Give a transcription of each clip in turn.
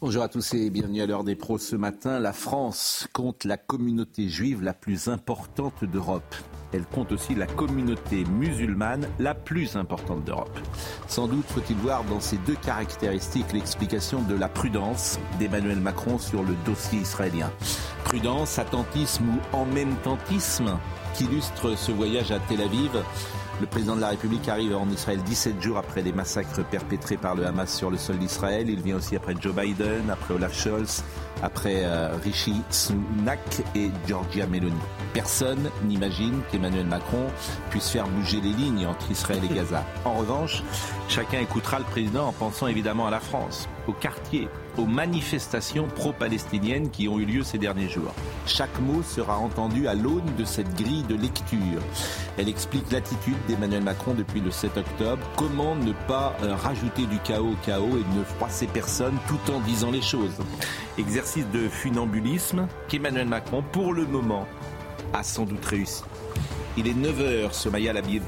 Bonjour à tous et bienvenue à l'heure des pros ce matin. La France compte la communauté juive la plus importante d'Europe. Elle compte aussi la communauté musulmane la plus importante d'Europe. Sans doute faut-il voir dans ces deux caractéristiques l'explication de la prudence d'Emmanuel Macron sur le dossier israélien. Prudence, attentisme ou en même tentisme qu'illustre ce voyage à Tel Aviv le président de la République arrive en Israël 17 jours après les massacres perpétrés par le Hamas sur le sol d'Israël. Il vient aussi après Joe Biden, après Olaf Scholz, après euh, Rishi Sunak et Giorgia Meloni. Personne n'imagine qu'Emmanuel Macron puisse faire bouger les lignes entre Israël et Gaza. En revanche, chacun écoutera le président en pensant évidemment à la France, au quartier, aux manifestations pro-palestiniennes qui ont eu lieu ces derniers jours. Chaque mot sera entendu à l'aune de cette grille de lecture. Elle explique l'attitude d'Emmanuel Macron depuis le 7 octobre. Comment ne pas euh, rajouter du chaos au chaos et ne froisser personne tout en disant les choses? Exercice de funambulisme qu'Emmanuel Macron, pour le moment, a sans doute réussi. Il est 9h, ce Maya Labi.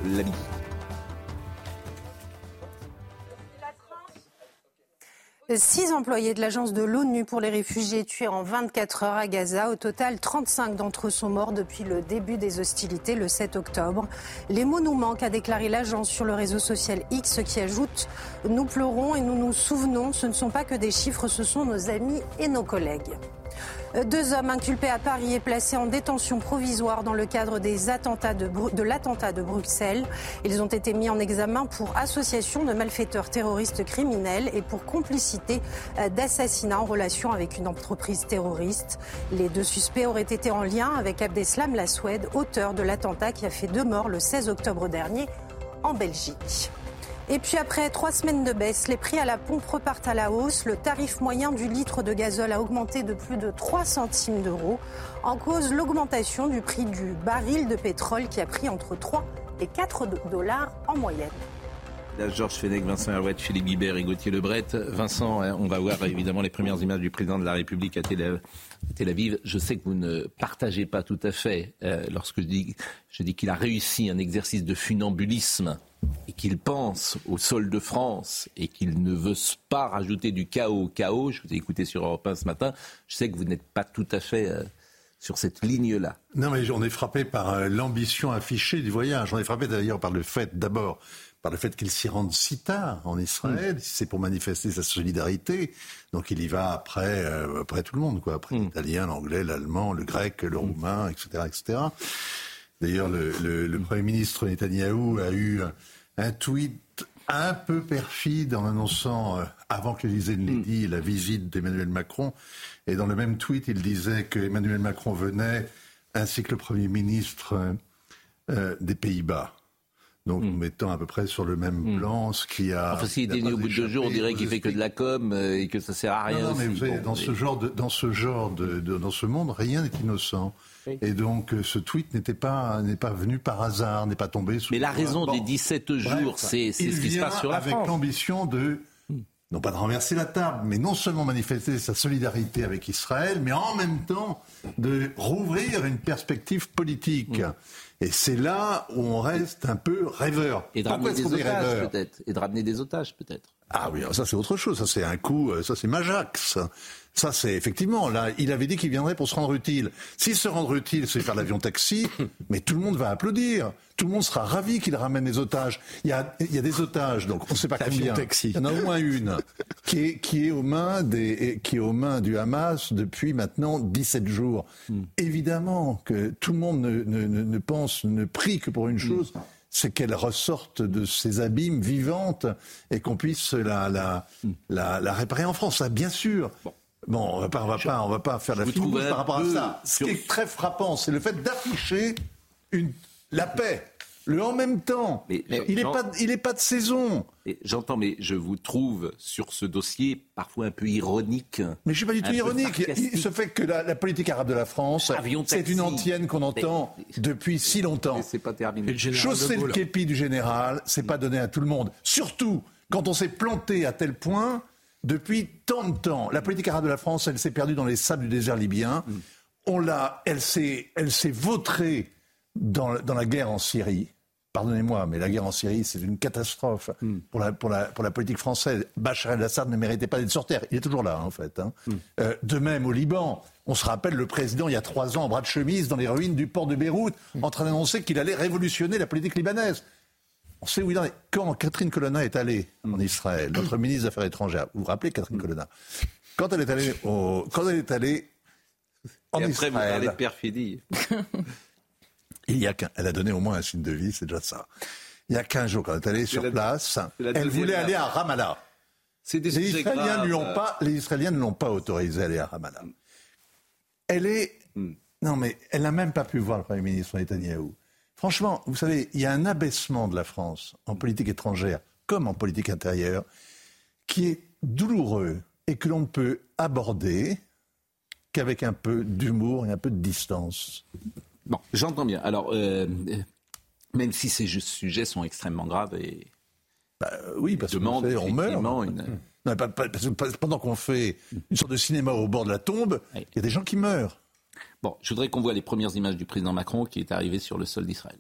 Six employés de l'agence de l'ONU pour les réfugiés tués en 24 heures à Gaza. Au total, 35 d'entre eux sont morts depuis le début des hostilités le 7 octobre. Les mots nous manquent, a déclaré l'agence sur le réseau social X qui ajoute Nous pleurons et nous nous souvenons, ce ne sont pas que des chiffres, ce sont nos amis et nos collègues. Deux hommes inculpés à Paris et placés en détention provisoire dans le cadre de, l'attentat de Bruxelles. Ils ont été mis en examen pour association de malfaiteurs terroristes criminels et pour complicité euh, d'assassinat en relation avec une entreprise terroriste. Les deux suspects auraient été en lien avec Abdeslam Laswed, auteur de l'attentat qui a fait deux morts le 16 octobre dernier en Belgique. Et puis après trois semaines de baisse, les prix à la pompe repartent à la hausse. Le tarif moyen du litre de gazole a augmenté de plus de 3 centimes d'euros. En cause, l'augmentation du prix du baril de pétrole qui a pris entre 3 et 4 dollars en moyenne. Là, Georges Fenech, Vincent Herouet, Philippe Guibert et Gauthier Lebret. Vincent, on va voir évidemment les premières images du président de la République à Tel Aviv. Je sais que vous ne partagez pas tout à fait euh, lorsque je dis, je dis qu'il a réussi un exercice de funambulisme et qu'il pense au sol de France et qu'il ne veut pas rajouter du chaos au chaos, je vous ai écouté sur Europe 1 ce matin, je sais que vous n'êtes pas tout à fait euh, sur cette ligne-là. Non, mais j'en ai frappé par euh, l'ambition affichée du voyage. J'en ai frappé d'ailleurs par le fait, d'abord, par le fait qu'il s'y rende si tard en Israël. Mm. C'est pour manifester sa solidarité. Donc il y va après, euh, après tout le monde, quoi. Après mm. l'italien, l'anglais, l'allemand, le grec, le mm. roumain, etc., etc. D'ailleurs, le, le, le, Premier ministre Netanyahou a eu un tweet un peu perfide en annonçant, euh, avant que l'Élysée ne l'ait mm. dit, la visite d'Emmanuel Macron. Et dans le même tweet, il disait que Emmanuel Macron venait, ainsi que le Premier ministre euh, euh des Pays-Bas. Donc, mm. mettant à peu près sur le même mm. plan ce qui a. Enfin, s'il est né au bout de deux jours, on dirait qu'il fait que de la com et que ça sert à rien. Non, non mais vous savez, dans, ce genre de, dans ce genre de, de, dans ce monde, rien n'est innocent. Et donc, euh, ce tweet n'était pas, n'est pas venu par hasard, n'est pas tombé sous. Mais la raison des 17 jours, c'est ce qui se passe sur la avec l'ambition de non pas de renverser la table, mais non seulement manifester sa solidarité avec Israël, mais en même temps de rouvrir une perspective politique. Et c'est là où on reste un peu rêveur. Et de ramener des otages peut-être. Et de ramener des otages peut-être. Ah oui, ça c'est autre chose. Ça c'est un coup, euh, ça c'est Majax. Ça, c'est effectivement, là, il avait dit qu'il viendrait pour se rendre utile. S'il se rendre utile, c'est faire l'avion taxi, mais tout le monde va applaudir. Tout le monde sera ravi qu'il ramène des otages. Il y a, il y a des otages, donc on ne sait pas combien. Taxi. Il y en a au moins une qui est, qui est aux mains des, qui est aux mains du Hamas depuis maintenant 17 jours. Hmm. Évidemment que tout le monde ne, ne, ne, pense, ne prie que pour une hmm. chose. c'est qu'elle ressorte de ces abîmes vivantes et qu'on puisse la, la, hmm. la, la, réparer en France. Ça, bien sûr. Bon, on va pas, on va pas, on va pas faire la fine par rapport à ça. Ce qui est très frappant, c'est le fait d'afficher une, la paix. le en même temps. Mais- il n'est pas, il est pas de saison. J'entends, mais je vous trouve sur ce dossier parfois un peu ironique. Mais je suis pas du tout ironique. Il, se fait que la, la politique arabe de la France, c'est une antienne qu'on entend Mais- depuis si longtemps. C'est pas terminé. Chausser le képi du général, c'est pas donné à tout le monde. Surtout quand on s'est planté à tel point depuis tant de temps. La politique arabe de la France, elle s'est perdue dans les sables du désert libyen. On l'a, elle s'est, elle s'est vautrée dans, dans la guerre en Syrie. Pardonnez-moi, mais la guerre en Syrie, c'est une catastrophe pour, la, pour, la, pour la politique française. Bachar el-Assad ne méritait pas d'être sur terre. Il est toujours là, hein, en fait. hein. Euh, de même, au Liban, on se rappelle le président, il y a trois ans, en bras de chemise, dans les ruines du port de Beyrouth, en train d'annoncer qu'il allait révolutionner la politique libanaise. On sait où il en est. Quand Catherine Colonna est allée en Israël, notre ministre des Affaires étrangères, vous vous rappelez Catherine Colonna? Quand elle est allée, au- quand elle est allée en Et après, vous parlez de Israël, perfidie. il y a elle a donné au moins un signe de vie, c'est déjà ça. Il y a 15 jours, quand elle est allée sur la- place, elle voulait aller à Ramallah. Des Les Israéliens, lui ont pas, les Israéliens ne l'ont pas autorisé à aller à Ramallah. Elle est. Hmm. Non, mais elle n'a même pas pu voir le Premier ministre Netanyahou. Franchement, vous savez, il y a un abaissement de la France en politique étrangère comme en politique intérieure qui est douloureux et que l'on ne peut aborder qu'avec un peu d'humour et un peu de distance. Bon, j'entends bien. Alors, euh, euh, même si ces sujets sont extrêmement graves et Bah, oui, parce demandent qu'on on meurt. une... Non, parce que pendant qu'on fait une sorte de cinéma au bord de la tombe, il Oui. y a des gens qui meurent. Bon, je voudrais qu'on voit les premières images du président Macron qui est arrivé sur le sol d'Israël.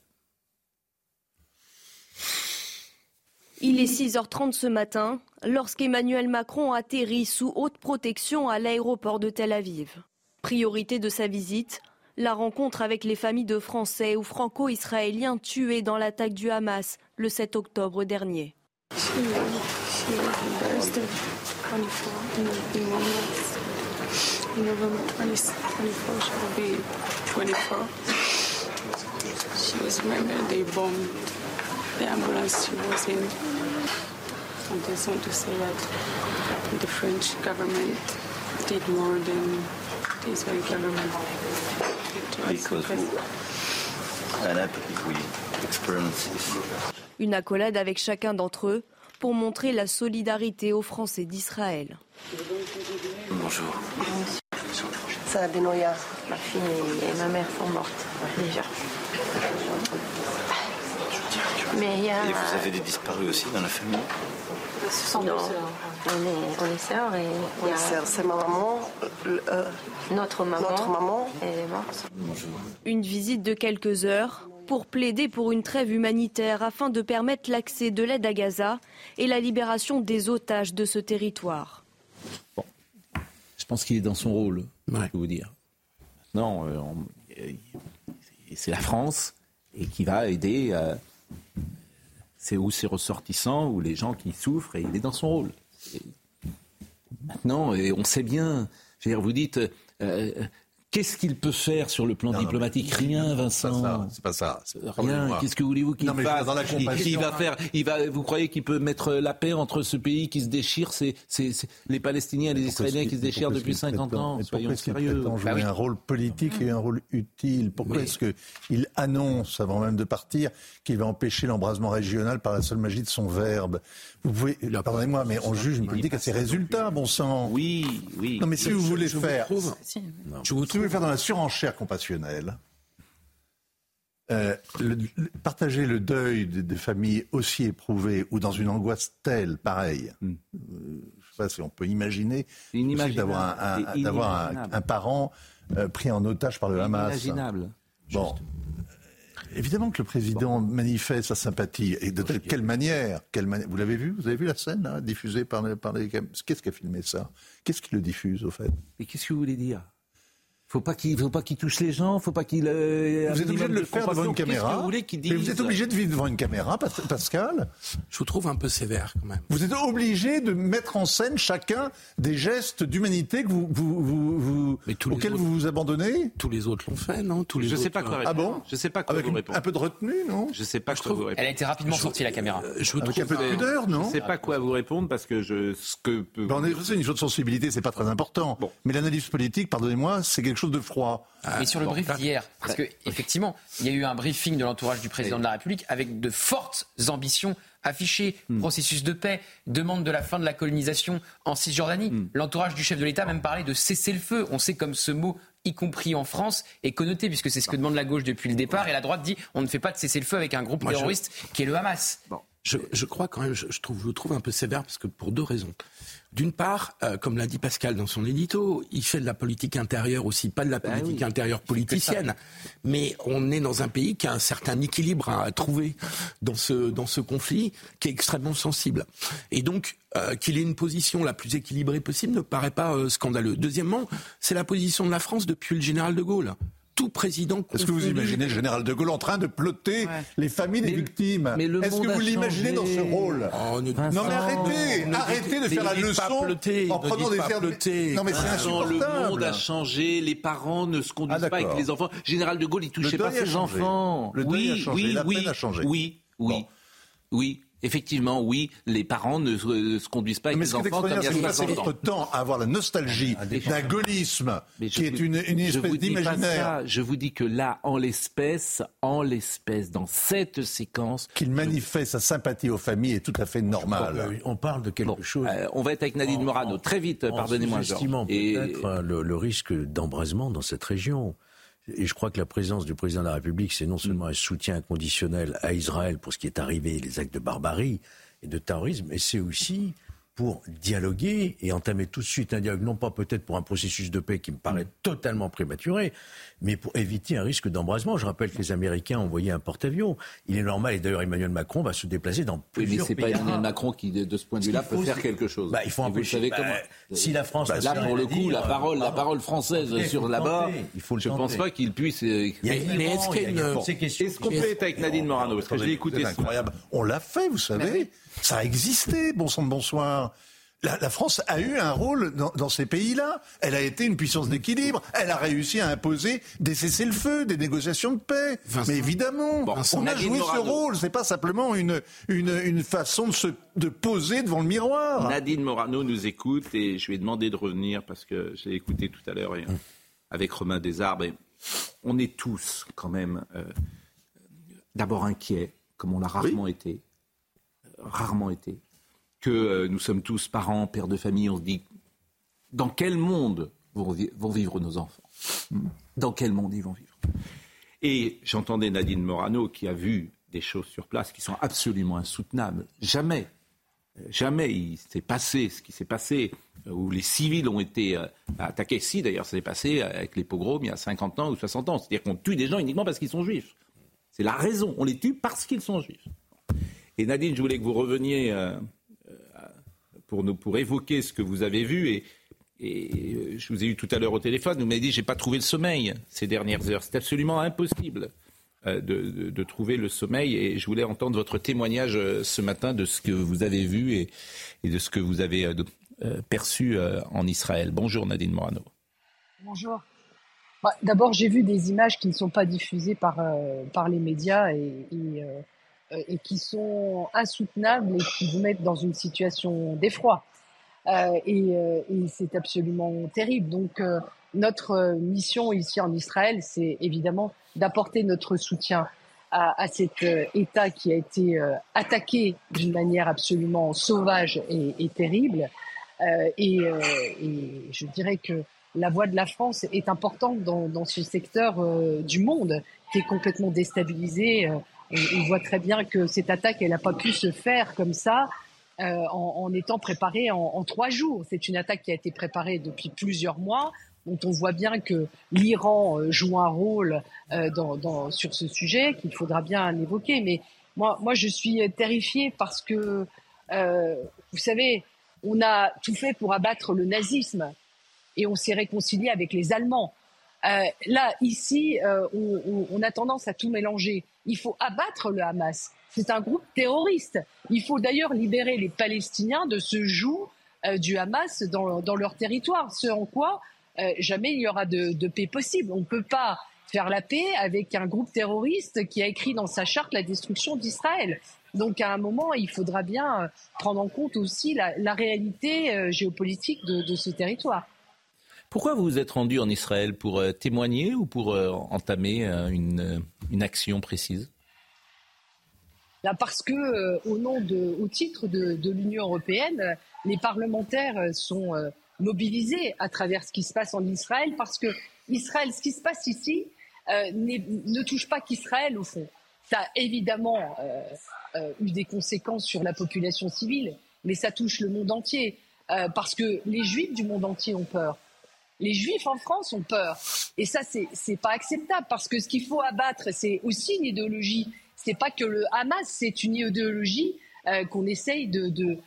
Il est 6h30 ce matin lorsqu'Emmanuel Macron atterrit sous haute protection à l'aéroport de Tel Aviv. Priorité de sa visite, la rencontre avec les familles de Français ou Franco-Israéliens tués dans l'attaque du Hamas le 7 octobre dernier. November 20, 24, she will be 24. She was murdered. They bombed the ambulance she was in. I just want to say that the French government did more than the Israeli government because. Une accolade avec chacun d'entre eux pour montrer la solidarité aux Français d'Israël. Bonjour. Ça, Benoît, ma fille et ma mère sont mortes déjà. Mais il y a. Et vous avez des disparus aussi dans la famille? Non, on est, on est sœurs et a C'est c'est ma maman, euh, notre maman. notre maman. Elle est morte. Une visite de quelques heures pour plaider pour une trêve humanitaire afin de permettre l'accès de l'aide à Gaza et la libération des otages de ce territoire. Je pense qu'il est dans son rôle, Ouais. je peux vous dire. Non, euh, on- euh, c'est la France et qui va aider. euh, c'est où ses ressortissants, ou les gens qui souffrent, et il est dans son rôle. Et maintenant, et on sait bien. Je veux dire, vous dites, euh, qu'est-ce qu'il peut faire sur le plan Non, diplomatique Rien, C'est pas Vincent. ça. C'est pas ça. Rien. Qu'est-ce que voulez-vous qu'il fasse dans la il, va faire. Il va. Vous croyez qu'il peut mettre la paix entre ce pays qui se déchire, c'est, les Palestiniens et les Pourquoi Israéliens qui se déchirent pourquoi depuis est-ce qu'il 50 prétend- ans Soyons pourquoi est-ce qu'il sérieux. prétend jouer Bah oui. un rôle politique et un rôle utile? Pourquoi Mais- est-ce qu'il annonce, avant même de partir, qu'il va empêcher l'embrasement régional par la seule magie de son verbe? Vous pouvez, pardonnez-moi, mais on juge une politique à ses résultats, bon sang. Oui, oui. Non, mais si vous voulez je vous faire, trouve- Je vous vous voulez trouve faire dans la surenchère compassionnelle, euh, le- le- partager le deuil de- des familles aussi éprouvées ou dans une angoisse telle, pareille. Hmm. euh, je sais pas si on peut imaginer d'avoir un, un- un- parent euh, pris en otage par le Hamas. Inimaginable. Bon. Évidemment que le président manifeste sa sympathie. Et de telle- quelle manière, quelle mani- Vous l'avez vu Vous avez vu la scène là, diffusée par les, par les Qu'est-ce qui a filmé ça? Qu'est-ce qui le diffuse au fait? Mais qu'est-ce que vous voulez dire? Faut pas qu'il faut pas qu'il touche les gens, faut pas qu'il. euh, Vous êtes obligé de le faire devant une caméra. vous voulez qu'il Mais vous êtes obligé de vivre devant une caméra, Pas- Pascal. Je vous trouve un peu sévère quand même. Vous êtes obligé de mettre en scène chacun des gestes d'humanité que vous, vous, vous, vous- Mais tous les auxquels autres- vous vous abandonnez. Tous les autres l'ont fait, non? Tous les Je sais autres, pas quoi euh, répondre. Ah bon? Je sais pas quoi Avec vous répondre. un peu de retenue, non? Je sais pas Je quoi vous trouve- répondre. Elle a été rapidement sortie, la caméra. euh, Je vous Avec un peu de pudeur, Je non sais pas quoi vous répondre parce que je ce que peut. Ben, on est- c'est une chose de sensibilité, c'est pas très important. Bon. Mais l'analyse politique, pardonnez-moi, c'est quelque chose de froid. Mais sur le brief d'hier, parce que effectivement, il y a eu un briefing de l'entourage du président de la République avec de fortes ambitions affichées, processus de paix, demande de la fin de la colonisation en Cisjordanie. L'entourage du chef de l'État a même parlé de cesser le feu. On sait comme ce mot y compris en France, est connoté, puisque c'est ce que demande la gauche depuis le départ, et la droite dit on ne fait pas de cesser le feu avec un groupe Moi, je- terroriste qui est le Hamas. Je, je crois quand même, je, je trouve, je le trouve un peu sévère parce que pour deux raisons. D'une part, euh, comme l'a dit Pascal dans son édito, il fait de la politique intérieure aussi, pas de la politique intérieure politicienne. Mais on est dans un pays qui a un certain équilibre à trouver dans ce, dans ce conflit qui est extrêmement sensible. Et donc, euh, qu'il ait une position la plus équilibrée possible ne paraît pas euh, scandaleux. Deuxièmement, c'est la position de la France depuis le général de Gaulle. Tout président. Est-ce que vous imaginez le général de Gaulle en train de plotter les familles des victimes mais le Est-ce que vous l'imaginez dans ce rôle Oh, ne- Non mais arrêtez, ne arrêtez de faire la leçon en prenant des pas airs de- plotter. Non mais c'est Vincent, le monde a changé, les parents ne se conduisent Ah, pas avec les enfants. Général de Gaulle, il touchait pas ses enfants. Le deuil oui, a changé, oui, la oui, peine a changé. Oui, oui, oui. Effectivement, oui, les parents ne se, ne se conduisent pas avec Mais les enfants comme il y a extraordinaire, c'est que vous 60 passez ans. votre temps à avoir la nostalgie d'un gaullisme qui est une, espèce vous dis pas d'imaginaire. Je vous dis que là, en l'espèce, en l'espèce, dans cette séquence, Qu'il manifeste sa sympathie aux familles est tout à fait normal. On parle de quelque chose. euh, on va être avec Nadine Morano très vite. en Pardonnez-moi, sous-estimant Et- peut-être euh, le, le risque d'embrasement dans cette région. Et je crois que la présence du président de la République, c'est non seulement un soutien inconditionnel à Israël pour ce qui est arrivé, les actes de barbarie et de terrorisme, mais c'est aussi pour dialoguer et entamer tout de suite un dialogue, non pas peut-être pour un processus de paix qui me paraît totalement prématuré, mais pour éviter un risque d'embrasement. Je rappelle que les Américains ont envoyé un porte-avions. Il est normal, et d'ailleurs Emmanuel Macron va se déplacer dans Oui, plusieurs mais c'est pas pays Emmanuel. Macron qui, de, ce point de vue-là, peut faire quelque chose. Bah, il faut vous le empêcher- savez bah, comment si la France Bah, là, pour le coup, dire, la parole, la parole française Ok, il faut sur là-bas, tenter, il faut le je pense tenter. pas qu'il puisse. euh, Il y a mais- Est-ce qu'on peut être avec Nadine Morano? Parce que je l'ai écouté. C'est incroyable. On l'a fait, vous savez. Ça a existé, bon sang de bonsoir. La, la France a eu un rôle dans, dans ces pays-là. Elle a été une puissance d'équilibre. Elle a réussi à imposer des cessez-le-feu, des négociations de paix. Vincent. Mais évidemment, Bon, on a joué Morano. ce rôle. C'est pas simplement une, une, une façon de se de poser devant le miroir. Nadine Morano nous écoute et je lui ai demandé de revenir parce que j'ai écouté tout à l'heure euh, avec Romain Desarbres. Et on est tous quand même euh, d'abord inquiets, comme on l'a rarement été, rarement été, que euh, nous sommes tous parents, pères de famille. On se dit dans quel monde vont, vi- vont vivre nos enfants? Hmm? Dans quel monde ils vont vivre? Et j'entendais Nadine Morano qui a vu des choses sur place qui sont absolument insoutenables. Jamais Jamais il s'est passé ce qui s'est passé, euh, où les civils ont été euh, attaqués. Si, d'ailleurs, ça s'est passé avec les pogroms il y a 50 ans ou 60 ans. C'est-à-dire qu'on tue des gens uniquement parce qu'ils sont juifs. C'est la raison. On les tue parce qu'ils sont juifs. Et Nadine, je voulais que vous reveniez euh, euh, pour, nous, pour évoquer ce que vous avez vu. Et, euh, je vous ai eu tout à l'heure au téléphone. Vous m'avez dit j'ai pas trouvé le sommeil ces dernières heures. C'est absolument impossible de, trouver le sommeil. Et je voulais entendre votre témoignage ce matin de ce que vous avez vu et, de ce que vous avez perçu en Israël. Bonjour Nadine Morano. Bonjour. Bah, D'abord, j'ai vu des images qui ne sont pas diffusées par, par les médias et, et qui sont insoutenables et qui vous mettent dans une situation d'effroi. Euh, et euh, et c'est absolument terrible. Donc, euh, notre euh, mission ici en Israël, c'est évidemment d'apporter notre soutien à, à cet euh, État qui a été euh, attaqué d'une manière absolument sauvage et, et terrible. Euh, et, euh, et je dirais que la voix de la France est importante dans, dans ce secteur euh, du monde qui est complètement déstabilisé. On, on voit très bien que cette attaque, elle n'a pas pu se faire comme ça euh, en, en étant préparée en, en trois jours. C'est une attaque qui a été préparée depuis plusieurs mois, dont on voit bien que l'Iran euh, joue un rôle euh, dans, dans, sur ce sujet qu'il faudra bien évoquer. Mais moi, moi, je suis terrifiée parce que, euh, vous savez, on a tout fait pour abattre le nazisme et on s'est réconcilié avec les Allemands. Euh, là, ici, euh, on, on- a tendance à tout mélanger. Il faut abattre le Hamas. C'est un groupe terroriste. Il faut d'ailleurs libérer les Palestiniens de ce joug euh, du Hamas dans, dans leur territoire, ce en quoi euh, jamais il n'y aura de, de paix possible. On ne peut pas faire la paix avec un groupe terroriste qui a écrit dans sa charte la destruction d'Israël. Donc à un moment, il faudra bien euh, prendre en compte aussi la, la réalité géopolitique de, de ce territoire. Pourquoi vous vous êtes rendu en Israël Pour témoigner ou pour entamer une, une action précise? Là, parce que, au nom de, au titre de, de l'Union européenne, les parlementaires sont mobilisés à travers ce qui se passe en Israël, parce que Israël, ce qui se passe ici, ne touche pas qu'Israël au fond. Ça a évidemment euh, euh, eu des conséquences sur la population civile, mais ça touche le monde entier. Euh, parce que les juifs du monde entier ont peur. Les juifs en France ont peur. Et ça, c'est pas acceptable parce que ce qu'il faut abattre, c'est aussi une idéologie. C'est pas que le Hamas, c'est une idéologie qu'on essaye de,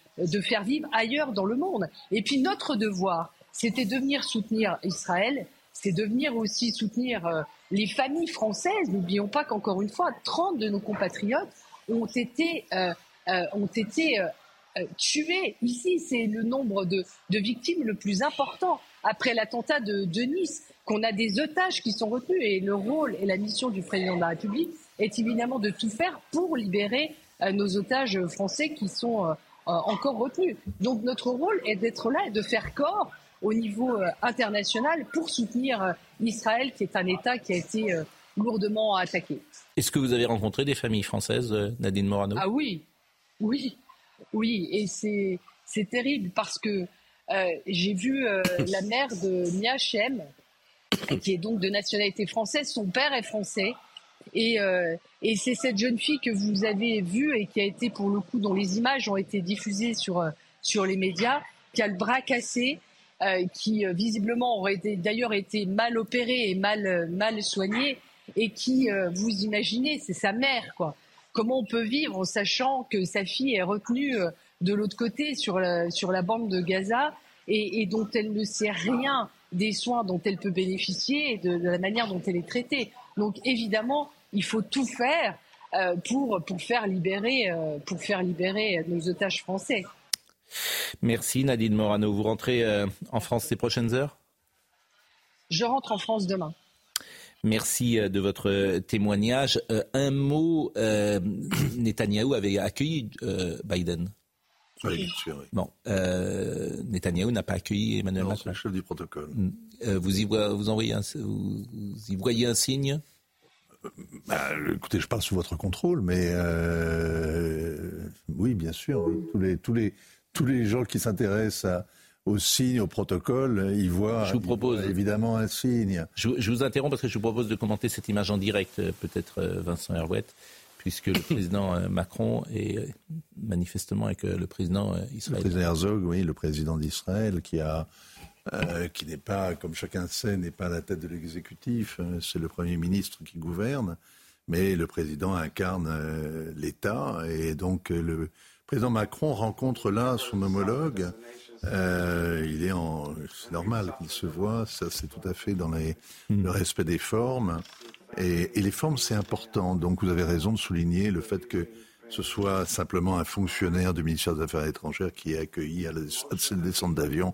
faire vivre ailleurs dans le monde. Et puis notre devoir, c'était de venir soutenir Israël, c'est de venir aussi soutenir les familles françaises, n'oublions pas qu'encore une fois, 30 de nos compatriotes ont été, euh, euh, ont été euh, tués. Ici, c'est le nombre de, victimes le plus important après l'attentat de, Nice, qu'on a des otages qui sont retenus. Et le rôle et la mission du président de la République est évidemment de tout faire pour libérer nos otages français qui sont encore retenus. Donc notre rôle est d'être là et de faire corps au niveau euh, international pour soutenir euh, Israël, qui est un État qui a été euh, lourdement attaqué. Est-ce que vous avez rencontré des familles françaises, Nadine Morano? Ah oui, oui, oui, et c'est c'est terrible parce que j'ai vu la mère de Mia Shem, qui est donc de nationalité française, son père est français. Et, et c'est cette jeune fille que vous avez vue et qui a été, pour le coup, dont les images ont été diffusées sur, sur les médias, qui a le bras cassé, euh, qui euh, visiblement aurait d'ailleurs été mal opéré et mal, euh, mal soigné, et qui, vous imaginez, c'est sa mère, quoi. Comment on peut vivre en sachant que sa fille est retenue de l'autre côté sur la, sur la bande de Gaza et, dont elle ne sait rien des soins dont elle peut bénéficier et de, la manière dont elle est traitée. Donc évidemment, il faut tout faire pour, pour, faire libérer, pour faire libérer nos otages français. Merci Nadine Morano. Vous rentrez euh, en France ces prochaines heures? Je rentre en France demain. Merci euh, de votre témoignage. Euh, un mot, euh, Netanyahou avait accueilli Biden. Oui. Bon, Netanyahou n'a pas accueilli Emmanuel Macron. Le chef du protocole. Mm. vous, y voyez, vous, envoyez un, vous, y voyez un signe? Bah, écoutez, je parle sous votre contrôle, mais oui, bien sûr. Tous les, tous les, tous les gens qui s'intéressent aux signes, au protocole, ils voient, je vous propose, évidemment un signe. Je, vous interromps parce que je vous propose de commenter cette image en direct, euh, peut-être euh, Vincent Herouette, puisque le président euh, Macron est manifestement avec le président israélien. Le président Herzog, oui, le président d'Israël, qui n'est pas, comme chacun sait, n'est pas à la tête de l'exécutif, c'est le Premier ministre qui gouverne, mais le président incarne l'État et donc le, président Macron rencontre là son homologue. Euh, il est en, c'est normal qu'il se voit. Ça, c'est tout à fait dans le respect des formes. Et, les formes, c'est important. Donc, vous avez raison de souligner le fait que ce soit simplement un fonctionnaire du ministère des Affaires étrangères qui ait accueilli à la, descente d'avion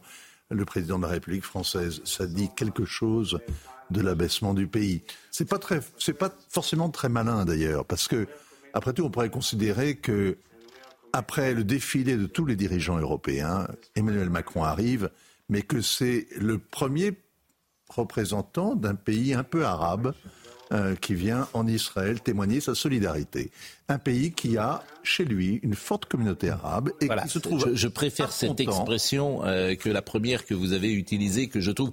le président de la République française. Ça dit quelque chose de l'abaissement du pays. C'est pas très, c'est pas forcément très malin d'ailleurs, parce que après tout, on pourrait considérer que après le défilé de tous les dirigeants européens, Emmanuel Macron arrive, mais que c'est le premier représentant d'un pays un peu arabe euh, qui vient en Israël témoigner sa solidarité. Un pays qui a chez lui une forte communauté arabe et qui se trouve. Je, je préfère cette expression euh, que la première que vous avez utilisée, que je trouve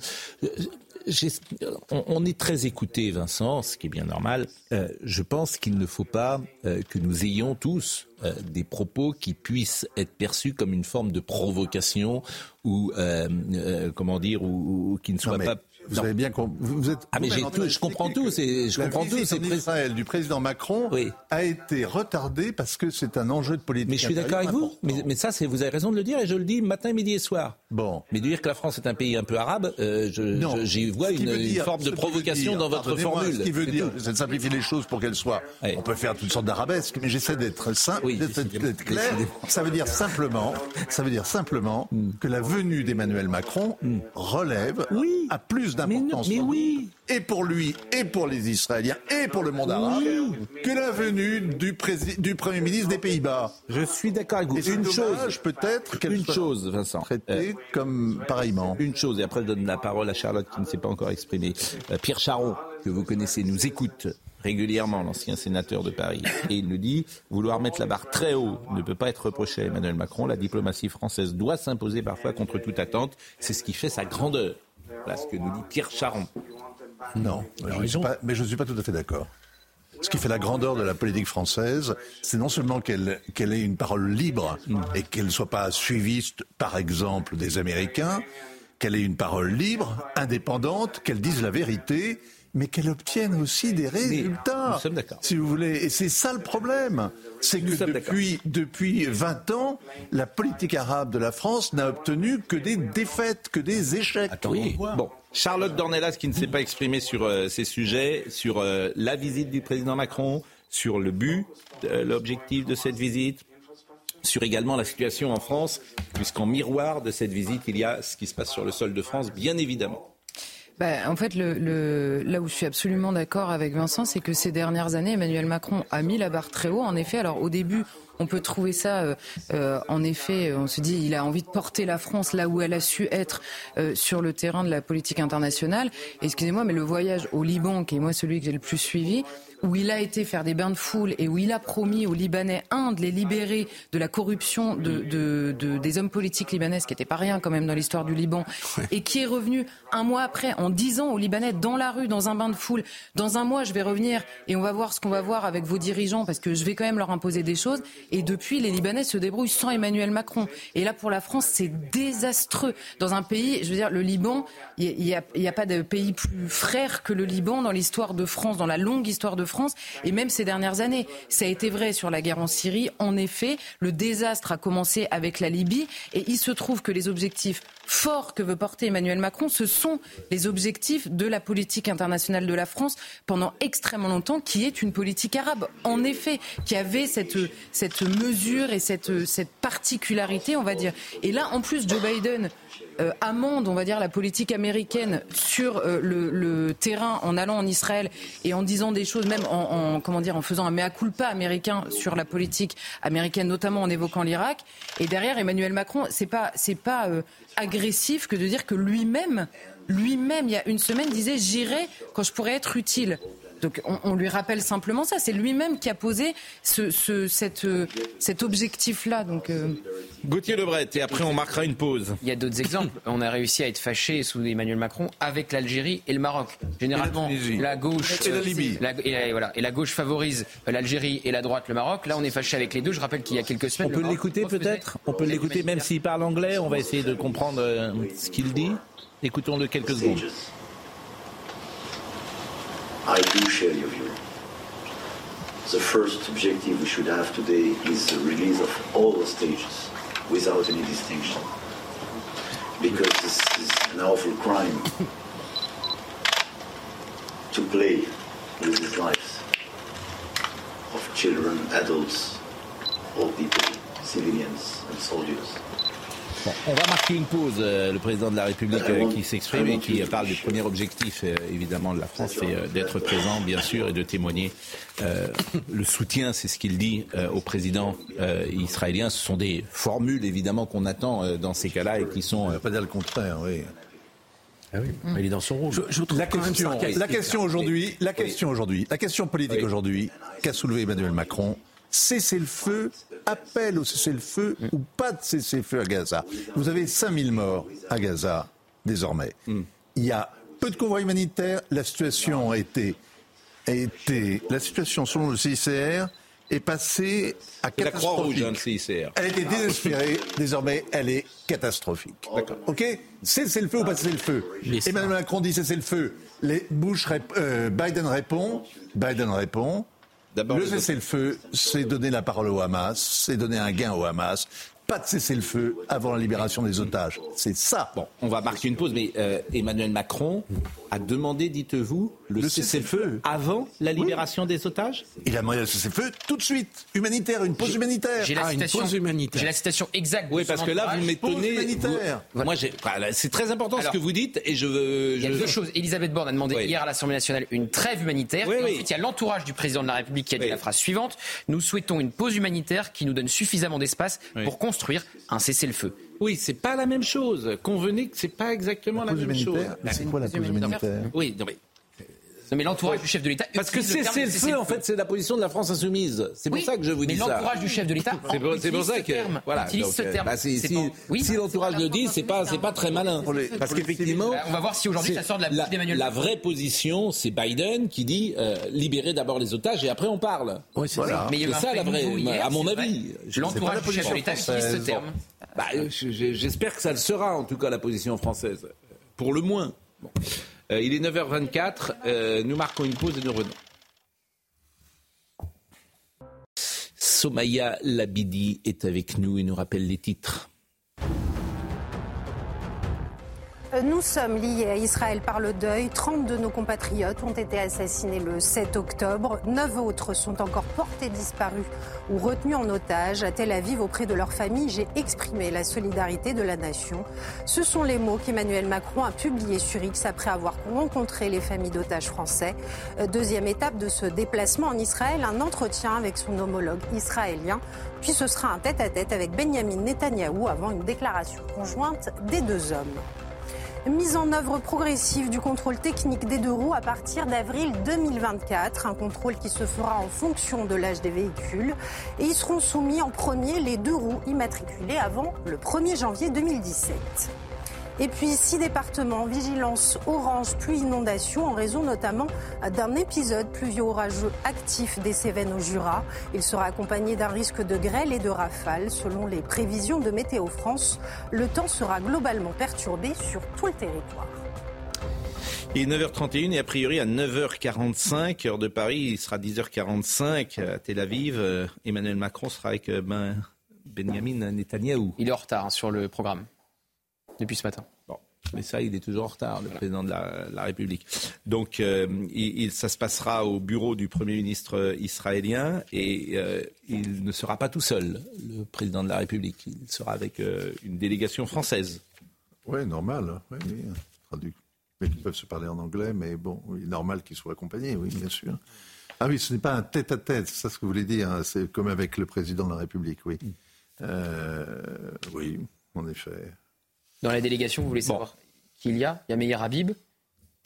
on, est très écouté, Vincent, ce qui est bien normal. Euh, je pense qu'il ne faut pas euh, que nous ayons tous euh, des propos qui puissent être perçus comme une forme de provocation ou, comment dire, ou, qui ne soient pas vous avez bien vous êtes ah mais je comprends tout c'est je comprends tout c'est Israël du président Macron a été retardé parce que c'est un enjeu de politique mais je suis d'accord avec vous mais, mais ça c'est vous avez raison de le dire et je le dis matin midi et soir. Bon. Mais de dire que la France est un pays un peu arabe euh, j'y vois une, une, forme de provocation dans votre formule. ce qui veut dire c'est de simplifier les choses pour qu'elles soient on peut faire toutes sortes d'arabesques mais j'essaie d'être simple d'être clair. Ça veut dire simplement ça veut dire simplement hmm. que la venue d'Emmanuel Macron hmm. relève à plus mais, oui, et pour lui, et pour les Israéliens, et pour le monde arabe, que la venue du, Premier ministre des Pays-Bas. Je suis d'accord avec vous. Et Une chose, peut-être, qu'elle une soit chose, Vincent. traitée Euh, comme pareillement. Une chose, et après je donne la parole à Charlotte qui ne s'est pas encore exprimée. Euh, Pierre Charon, que vous connaissez, nous écoute régulièrement, l'ancien sénateur de Paris. Et il nous dit, vouloir mettre la barre très haut ne peut pas être reproché à Emmanuel Macron. La diplomatie française doit s'imposer parfois contre toute attente. C'est ce qui fait sa grandeur. Voilà ce que nous dit Pierre Charon. Non, je ne suis pas- mais je ne suis pas tout à fait d'accord. Ce qui fait la grandeur de la politique française, c'est non seulement qu'elle qu'elle ait une parole libre et qu'elle ne soit pas suiviste, par exemple, des Américains, qu'elle ait une parole libre, indépendante, qu'elle dise la vérité, mais qu'elle obtienne aussi des résultats. nous sommes d'accord. Si vous voulez, et c'est ça le problème, c'est que depuis depuis 20 ans, la politique arabe de la France n'a obtenu que des défaites, que des échecs. Oui. Bon, Charlotte Dornelas qui ne s'est pas exprimée sur euh, ces sujets, sur euh, la visite du président Macron, sur le but, euh, l'objectif de cette visite, sur également la situation en France, puisqu'en miroir de cette visite, il y a ce qui se passe sur le sol de France, bien évidemment. Bah, en fait, le, le- là où je suis absolument d'accord avec Vincent, c'est que ces dernières années, Emmanuel Macron a mis la barre très haut. En effet, alors au début, on peut trouver ça, euh, euh, en effet, on se dit, il a envie de porter la France là où elle a su être euh, sur le terrain de la politique internationale. Excusez-moi, mais le voyage au Liban, qui est moi celui que j'ai le plus suivi, où il a été faire des bains de foule et où il a promis aux Libanais, un, de les libérer de la corruption de, de- de- des hommes politiques libanais, ce qui n'était pas rien quand même dans l'histoire du Liban, et qui est revenu un mois après en disant aux Libanais dans la rue, dans un bain de foule, dans un mois je vais revenir et on va voir ce qu'on va voir avec vos dirigeants parce que je vais quand même leur imposer des choses. Et depuis, les Libanais se débrouillent sans Emmanuel Macron. Et là, pour la France, c'est désastreux. Dans un pays, je veux dire, le Liban, il n'y a, pas de pays plus frère que le Liban dans l'histoire de France, dans la longue histoire de France, et même ces dernières années. Ça a été vrai sur la guerre en Syrie. En effet, le désastre a commencé avec la Libye, et il se trouve que les objectifs forts que veut porter Emmanuel Macron, ce sont les objectifs de la politique internationale de la France pendant extrêmement longtemps, qui est une politique arabe. En effet, qui avait cette, cette mesure et cette, cette particularité, on va dire. Et là, en plus, Joe Biden euh, amende, on va dire, la politique américaine sur euh, le, terrain en allant en Israël et en disant des choses, même en, en- comment dire, en faisant un mea culpa américain sur la politique américaine, notamment en évoquant l'Irak. Et derrière, Emmanuel Macron, c'est pas, c'est pas euh, agressif que de dire que lui-même, lui-même, il y a une semaine, disait j'irai quand je pourrais être utile. Donc on, on lui rappelle simplement ça. C'est lui-même qui a posé ce, ce- cette, euh, cet objectif-là. Donc euh, Gauthier Lebret, et après on marquera une pause. Il y a d'autres exemples. On a réussi à être fâché sous Emmanuel Macron avec l'Algérie et le Maroc. Généralement, la gauche Et la Libye. la- et la- voilà, et la gauche favorise l'Algérie et la droite le Maroc. Là, on est fâché avec les deux. Je rappelle qu'il y a quelques semaines, On peut l'écouter peut-être On peut l'écouter même s'il parle anglais. On va essayer de comprendre euh, ce qu'il dit. Écoutons-le quelques secondes. I do share your view. The first objective we should have today is the release of all the stages without any distinction. Because this is an awful crime to play with the lives of children, adults, old people, civilians and soldiers. Bon, on va marquer une pause. euh, le président de la République euh, qui s'exprime et qui euh, parle du premier objectif, euh, évidemment, de la France, c'est euh, d'être présent, bien sûr, et de témoigner. Euh, le soutien, c'est ce qu'il dit euh, au président euh, israélien. Ce sont des formules, évidemment, qu'on attend euh, dans ces cas-là et qui sont. pas dire le contraire, oui. Ah oui, mais il est dans son rôle. La question, sarcastique. la question aujourd'hui, la question aujourd'hui, la question politique aujourd'hui qu'a soulevé Emmanuel Macron, cessez le feu, appel au cessez-le-feu ou pas de cessez-le-feu à Gaza. Vous avez 5000 morts à Gaza désormais. Il y a peu de convois humanitaires, la situation a été, a été la situation selon le CICR est passée à La Croix-Rouge, catastrophique. hein, le CICR. Elle était désespérée, désormais elle est catastrophique. Ok? Cessez le feu ou pas cessez le feu Emmanuel Macron dit cessez le feu. Les Bush rép- euh, Biden répond. Biden répond. Le les cessez le feu, c'est donner la parole au Hamas, c'est donner un gain au Hamas. pas de cessez-le-feu avant la libération des otages. C'est ça. Bon, on va marquer une pause, mais euh, Emmanuel Macron a demandé, dites-vous, le, cessez-le-feu avant la libération des otages? Il a demandé le cessez-le-feu tout de suite. Humanitaire, une pause humanitaire. J'ai la, Ah, une citation- pause humanitaire. j'ai la citation exacte. Oui, de parce que là, vous m'étonnez. Moi, voilà, c'est très important Alors, ce que vous dites, et je veux. Il y a je- deux choses. Elisabeth Borne a demandé Oui. hier à l'Assemblée nationale une trêve humanitaire. Oui, Et oui. ensuite, il y a l'entourage du président de la République qui a dit la phrase suivante Nous souhaitons une pause humanitaire qui nous donne suffisamment d'espace Oui. pour construire un cessez-le-feu. Oui, c'est pas la même chose. Convenez que c'est pas exactement la, même chose. c'est quoi la pause humanitaire? Oui, non mais. Non, mais l'entourage du chef de l'État. Parce que cesser le feu, en fait, c'est la position de la France insoumise. C'est pour ça que je vous mais dis ça. l'entourage du chef de l'État C'est pour, ça ce que terme, voilà. si l'entourage le dit, c'est pas c'est pas très malin. Parce qu'effectivement, Bah, on va voir si aujourd'hui ça sort de la bouche d'Emmanuel La vraie position, c'est Biden qui dit euh, libérer d'abord les otages et après on parle. Oui, c'est ça. Mais il y a la vraie, à mon avis. Je- L'entourage du chef de position l'État utilise ce terme. Bah, euh, je- je- J'espère que ça le sera, en tout cas, la position française. Pour le moins. Bon. Euh, il est 9h24. euh, nous marquons une pause et nous revenons. Somaya Labidi est avec nous et nous rappelle les titres. Nous sommes liés à Israël par le deuil. 30 de nos compatriotes ont été assassinés le 7 octobre. Neuf autres sont encore portés disparus ou retenus en otage. À Tel Aviv, auprès de leurs familles, j'ai exprimé la solidarité de la nation. Ce sont les mots qu'Emmanuel Macron a publiés sur X après avoir rencontré les familles d'otages français. Euh, Deuxième étape de ce déplacement en Israël, un entretien avec son homologue israélien. Puis ce sera un tête-à-tête avec Benjamin Netanyahou avant une déclaration conjointe des deux hommes. Mise en œuvre progressive du contrôle technique des deux roues à partir d'avril 2024. Un contrôle qui se fera en fonction de l'âge des véhicules. Et ils seront soumis en premier les deux roues immatriculées avant le 1er janvier 2017. Et puis six départements, vigilance orange, pluie inondation en raison notamment d'un épisode pluvieux-orageux actif des Cévennes au Jura. Il sera accompagné d'un risque de grêle et de rafales. Selon les prévisions de Météo France, le temps sera globalement perturbé sur tout le territoire. Il est 9h31 et a priori à 9h45, heure de Paris, il sera 10h45 à Tel Aviv. Euh, Emmanuel Macron sera avec euh, ben, Benjamin Netanyahou. Il est en retard hein, sur le programme depuis ce matin. Bon, mais ça, il est toujours en retard, le président de la, la République. Donc, euh, il, il- ça se passera au bureau du Premier ministre euh, israélien et euh, il ne sera pas tout seul, le président de la République. Il sera avec euh, une délégation française. Oui, normal. hein. Oui, oui, traduit. Mais ils peuvent se parler en anglais, mais bon, oui, normal qu'ils soient accompagnés, oui, bien sûr. Ah oui, ce n'est pas un tête-à-tête, c'est ça ce que vous voulez dire. hein. C'est comme avec le président de la République, oui. Euh, oui, en effet. Dans la délégation, vous voulez savoir qui il y a Il y a Meir Habib,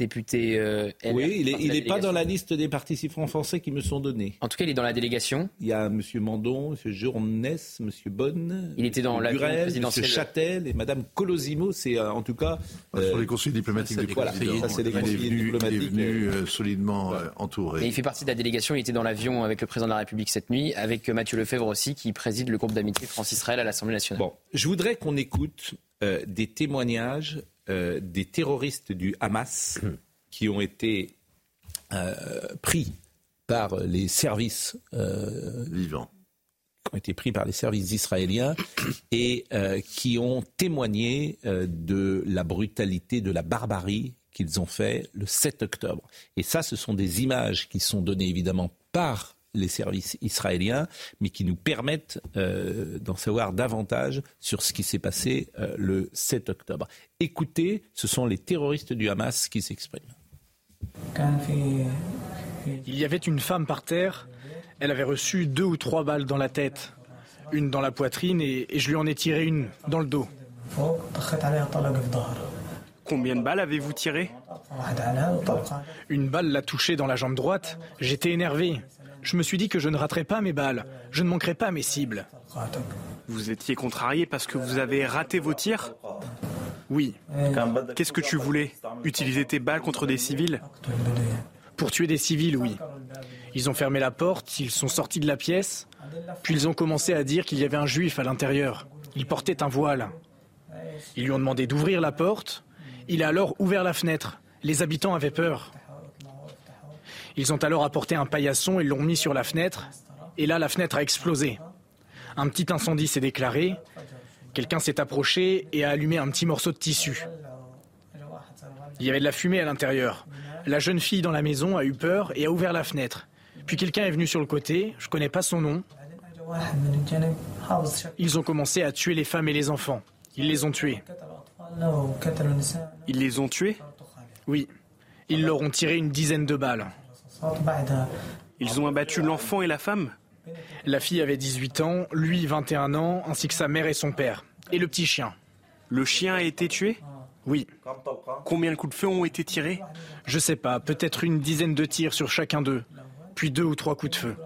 député euh, LR, Oui, il n'est il est pas dans la liste des participants français qui me sont donnés. En tout cas, il est dans la délégation. Il y a M. Mandon, M. Journès, M. Bonne, Il était dans M. l'avion Burel, M. Châtel et Mme Colosimo. C'est euh, en tout cas... Sur euh, les conseils diplomatiques ça, du c'est- voilà, président. ça, c'est les il est conseillers venu, il est diplomatiques. venu, euh, solidement euh, entouré. Mais il fait partie de la délégation. Il était dans l'avion avec le président de la République cette nuit, avec Mathieu Lefebvre aussi, qui préside le groupe d'amitié France-Israël à l'Assemblée nationale. Bon, je voudrais qu'on écoute euh, des témoignages euh, des terroristes du Hamas qui ont été euh, pris par les services euh, vivants, qui ont été pris par les services israéliens et qui ont témoigné de la brutalité, de la barbarie qu'ils ont fait le 7 octobre. Et ça, ce sont des images qui sont données évidemment par les services israéliens, mais qui nous permettent euh, d'en savoir davantage sur ce qui s'est passé euh, le 7 octobre. Écoutez, ce sont les terroristes du Hamas qui s'expriment. Il y avait une femme par terre. Elle avait reçu deux ou trois balles dans la tête, une dans la poitrine et, et je lui en ai tiré une dans le dos. Combien de balles avez-vous tiré Une balle l'a touché dans la jambe droite. J'étais énervé. Je me suis dit que je ne raterais pas mes balles. Je ne manquerais pas mes cibles. Vous étiez contrarié parce que vous avez raté vos tirs Oui. Qu'est-ce que tu voulais Utiliser tes balles contre des civils Pour tuer des civils, oui. Ils ont fermé la porte, ils sont sortis de la pièce, puis ils ont commencé à dire qu'il y avait un juif à l'intérieur. Il portait un voile. Ils lui ont demandé d'ouvrir la porte. Il a alors ouvert la fenêtre. Les habitants avaient peur. Ils ont alors apporté un paillasson et l'ont mis sur la fenêtre. Et là, la fenêtre a explosé. Un petit incendie s'est déclaré. Quelqu'un s'est approché et a allumé un petit morceau de tissu. Il y avait de la fumée à l'intérieur. La jeune fille dans la maison a eu peur et a ouvert la fenêtre. Puis quelqu'un est venu sur le côté, je ne connais pas son nom. Ils ont commencé à tuer les femmes et les enfants. Ils les ont tués. Ils les ont tués? Oui. Ils leur ont tiré une dizaine de balles. Ils ont abattu l'enfant et la femme La fille avait 18 ans, lui 21 ans, ainsi que sa mère et son père. Et le petit chien. Le chien a été tué? Oui. Combien de coups de feu ont été tirés? Je sais pas, peut-être une dizaine de tirs sur chacun d'eux, puis deux ou trois coups de feu.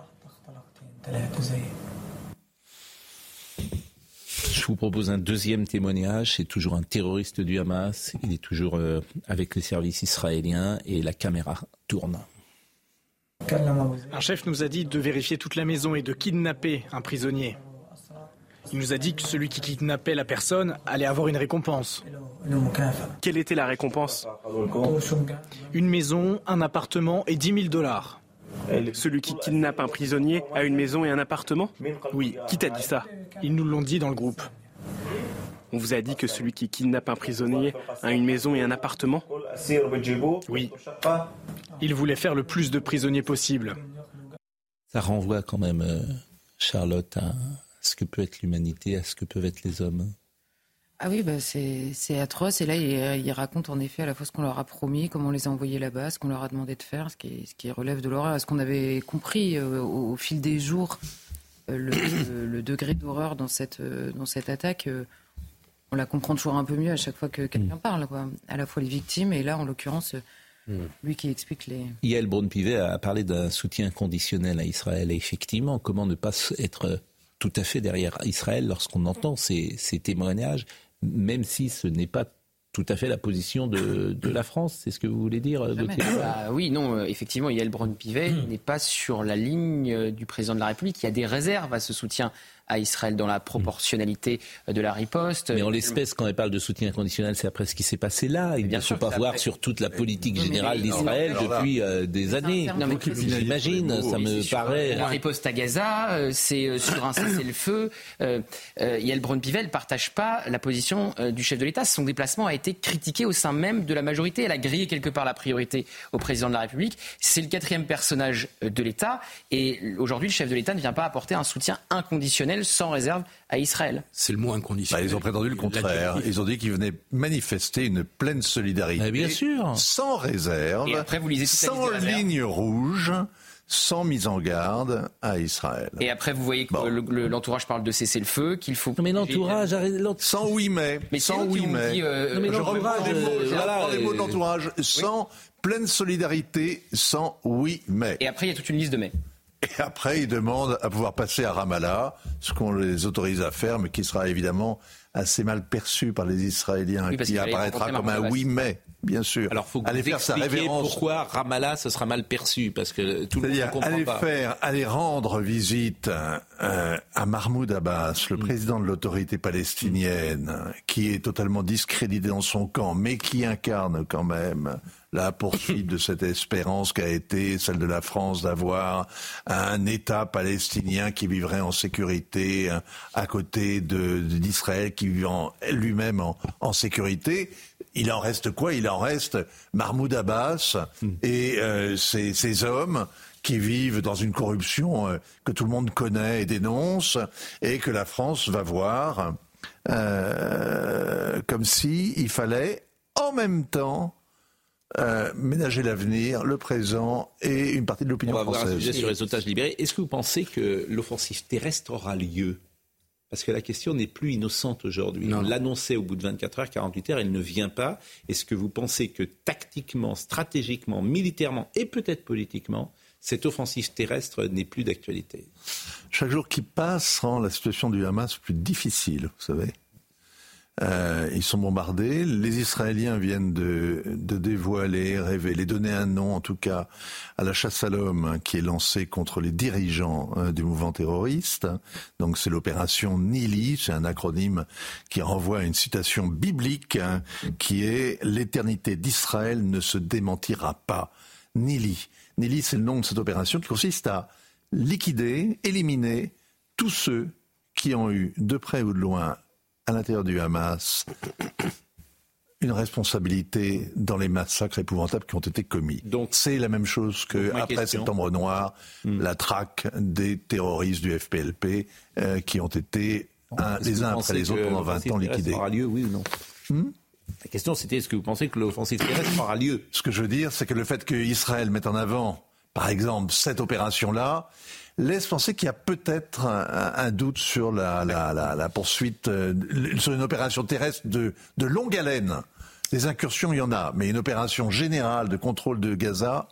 Je vous propose un deuxième témoignage. C'est toujours un terroriste du Hamas. Il est toujours euh, avec les services israéliens et la caméra tourne. Un chef nous a dit de vérifier toute la maison et de kidnapper un prisonnier. Il nous a dit que celui qui kidnappait la personne allait avoir une récompense. Quelle était la récompense? Une maison, un appartement et 10 000 dollars. Celui qui kidnappe un prisonnier a une maison et un appartement? Oui. Qui t'a dit ça? Ils nous l'ont dit dans le groupe. On vous a dit que celui qui kidnappe un prisonnier a une maison et un appartement Oui. Il voulait faire le plus de prisonniers possible. Ça renvoie quand même, euh, Charlotte, à ce que peut être l'humanité, à ce que peuvent être les hommes. Ah oui, bah c'est atroce. Et là, il, il, raconte en effet à la fois ce qu'on leur a promis, comment on les a envoyés là-bas, ce qu'on leur a demandé de faire, ce qui, ce qui relève de l'horreur. Ce qu'on avait compris euh, au, au, fil des jours, euh, le, le, le, degré d'horreur dans cette, euh, dans cette attaque, euh, on la comprend toujours un peu mieux à chaque fois que quelqu'un parle. Quoi. À la fois les victimes et là, en l'occurrence, lui qui explique les. Yael Braun-Pivet a parlé d'un soutien conditionnel à Israël. Et effectivement, comment ne pas être tout à fait derrière Israël lorsqu'on entend ces, ces témoignages même si ce n'est pas tout à fait la position de, de la France? C'est ce que vous voulez dire, Gauthier? Bah, Oui, non, euh, effectivement, Yael Braun-Pivet n'est pas sur la ligne euh, du président de la République. Il y a des réserves à ce soutien à Israël dans la proportionnalité de la riposte. Mais en l'espèce, quand elle parle de soutien inconditionnel, c'est après ce qui s'est passé là. Il ne faut pas voir sur toute la politique générale d'Israël depuis euh, des années. J'imagine, ça me paraît... La riposte à Gaza, euh, c'est euh, sur un cessez-le-feu. Yael Braun-Pivet ne partage pas la position du chef de l'État. Son déplacement a été critiqué au sein même de la majorité. Elle a grillé quelque part la priorité au président de la République. C'est le quatrième personnage de l'État. Et aujourd'hui, le chef de l'État ne vient pas apporter un soutien inconditionnel sans réserve à Israël. C'est le mot inconditionnel. Bah, ils ont prétendu le contraire. Ils ont dit qu'ils venaient manifester une pleine solidarité. Mais bien sûr. Sans réserve. Et après, vous lisez sans ligne rouge sans mise en garde à Israël. Et après, vous voyez que bon. l'entourage parle de cesser le feu, qu'il faut. Mais l'entourage, sans oui mais. Mais sans oui mais. Dit, euh, mais je reprends les mots, euh, voilà, les mots de l'entourage. Sans oui. pleine solidarité, sans oui mais. Et après, il y a toute une liste de mais. Et après, ils demandent à pouvoir passer à Ramallah, ce qu'on les autorise à faire, mais qui sera évidemment assez mal perçu par les Israéliens, oui, qui apparaîtra comme un oui mais. Bien sûr. Alors, faut que aller vous faire sa révérence. Pourquoi Ramallah, ce sera mal perçu Parce que tout le monde ne comprend aller pas. Faire, aller rendre visite euh, à Mahmoud Abbas, le mmh. président de l'autorité palestinienne, mmh. qui est totalement discrédité dans son camp, mais qui incarne quand même la poursuite de cette espérance qu'a été celle de la France d'avoir un État palestinien qui vivrait en sécurité à côté d'Israël qui vit lui-même en, en, sécurité. Il en reste quoi? Il en reste Mahmoud Abbas et euh, ces, ces hommes qui vivent dans une corruption euh, que tout le monde connaît et dénonce, et que la France va voir euh, comme si il fallait en même temps euh, ménager l'avenir, le présent et une partie de l'opinion française. On va voir un sujet sur les otages libérés. Est-ce que vous pensez que l'offensive terrestre aura lieu? Parce que la question n'est plus innocente aujourd'hui. On l'annonçait au bout de 24 heures, 48 heures, elle ne vient pas. Est-ce que vous pensez que tactiquement, stratégiquement, militairement et peut-être politiquement, cette offensive terrestre n'est plus d'actualité? Chaque jour qui passe rend la situation du Hamas plus difficile, vous savez. Euh, ils sont bombardés. Les Israéliens viennent de, de, dévoiler, révéler, donner un nom, en tout cas, à la chasse à l'homme hein, qui est lancée contre les dirigeants hein, du mouvement terroriste. Donc c'est l'opération Nili, c'est un acronyme qui renvoie à une citation biblique hein, qui est l'éternité d'Israël ne se démentira pas. Nili. Nili, c'est le nom de cette opération qui consiste à liquider, éliminer tous ceux qui ont eu, de près ou de loin, à l'intérieur du Hamas, une responsabilité dans les massacres épouvantables qui ont été commis. Donc c'est la même chose que après Septembre Noir, hmm. la traque des terroristes du FPLP euh, qui ont été les uns après les autres pendant 20 ans liquidés. aura lieu, oui ou non? Hmm? La question c'était est-ce que vous pensez que l'offensive terrestre aura lieu? Ce que je veux dire, c'est que le fait qu'Israël mette en avant, par exemple, cette opération-là, laisse penser qu'il y a peut-être un, doute sur la, la, poursuite, euh, sur une opération terrestre de, de longue haleine. Des incursions, il y en a, mais une opération générale de contrôle de Gaza,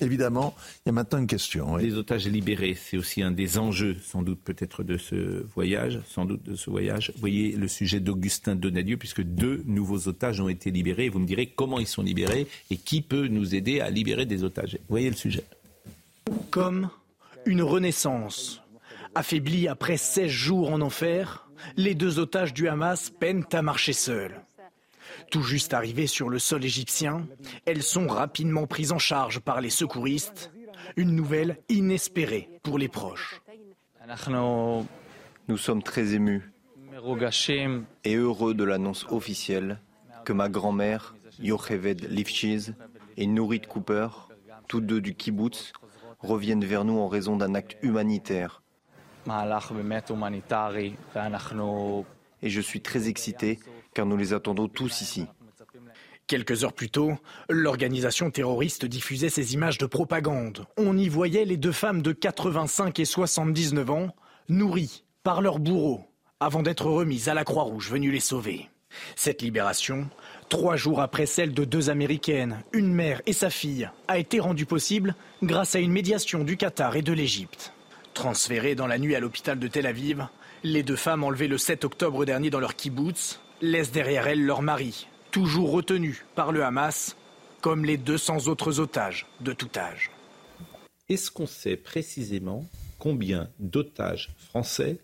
évidemment, il y a maintenant une question. Les otages libérés, c'est aussi un des enjeux, sans doute peut-être de ce voyage, sans doute de ce voyage. Vous voyez le sujet d'Augustin Donadieu, puisque deux nouveaux otages ont été libérés. Vous me direz comment ils sont libérés et qui peut nous aider à libérer des otages. Vous voyez le sujet. Comme une renaissance. Affaiblis après 16 jours en enfer, les deux otages du Hamas peinent à marcher seuls. Tout juste arrivées sur le sol égyptien, elles sont rapidement prises en charge par les secouristes. Une nouvelle inespérée pour les proches. Nous sommes très émus et heureux de l'annonce officielle que ma grand-mère, Yocheved Lifchiz, et Nourit Cooper, tous deux du kibbutz, reviennent vers nous en raison d'un acte humanitaire. Et je suis très excité car nous les attendons tous ici. Quelques heures plus tôt, l'organisation terroriste diffusait ces images de propagande. On y voyait les deux femmes de 85 et 79 ans, nourries par leurs bourreaux, avant d'être remises à la Croix-Rouge venue les sauver. Cette libération, trois jours après celle de deux Américaines, une mère et sa fille, a été rendue possible grâce à une médiation du Qatar et de l'Égypte. Transférées dans la nuit à l'hôpital de Tel Aviv, les deux femmes enlevées le 7 octobre dernier dans leur kibbutz laissent derrière elles leur mari, toujours retenu par le Hamas, comme les 200 autres otages de tout âge. Est-ce qu'on sait précisément combien d'otages français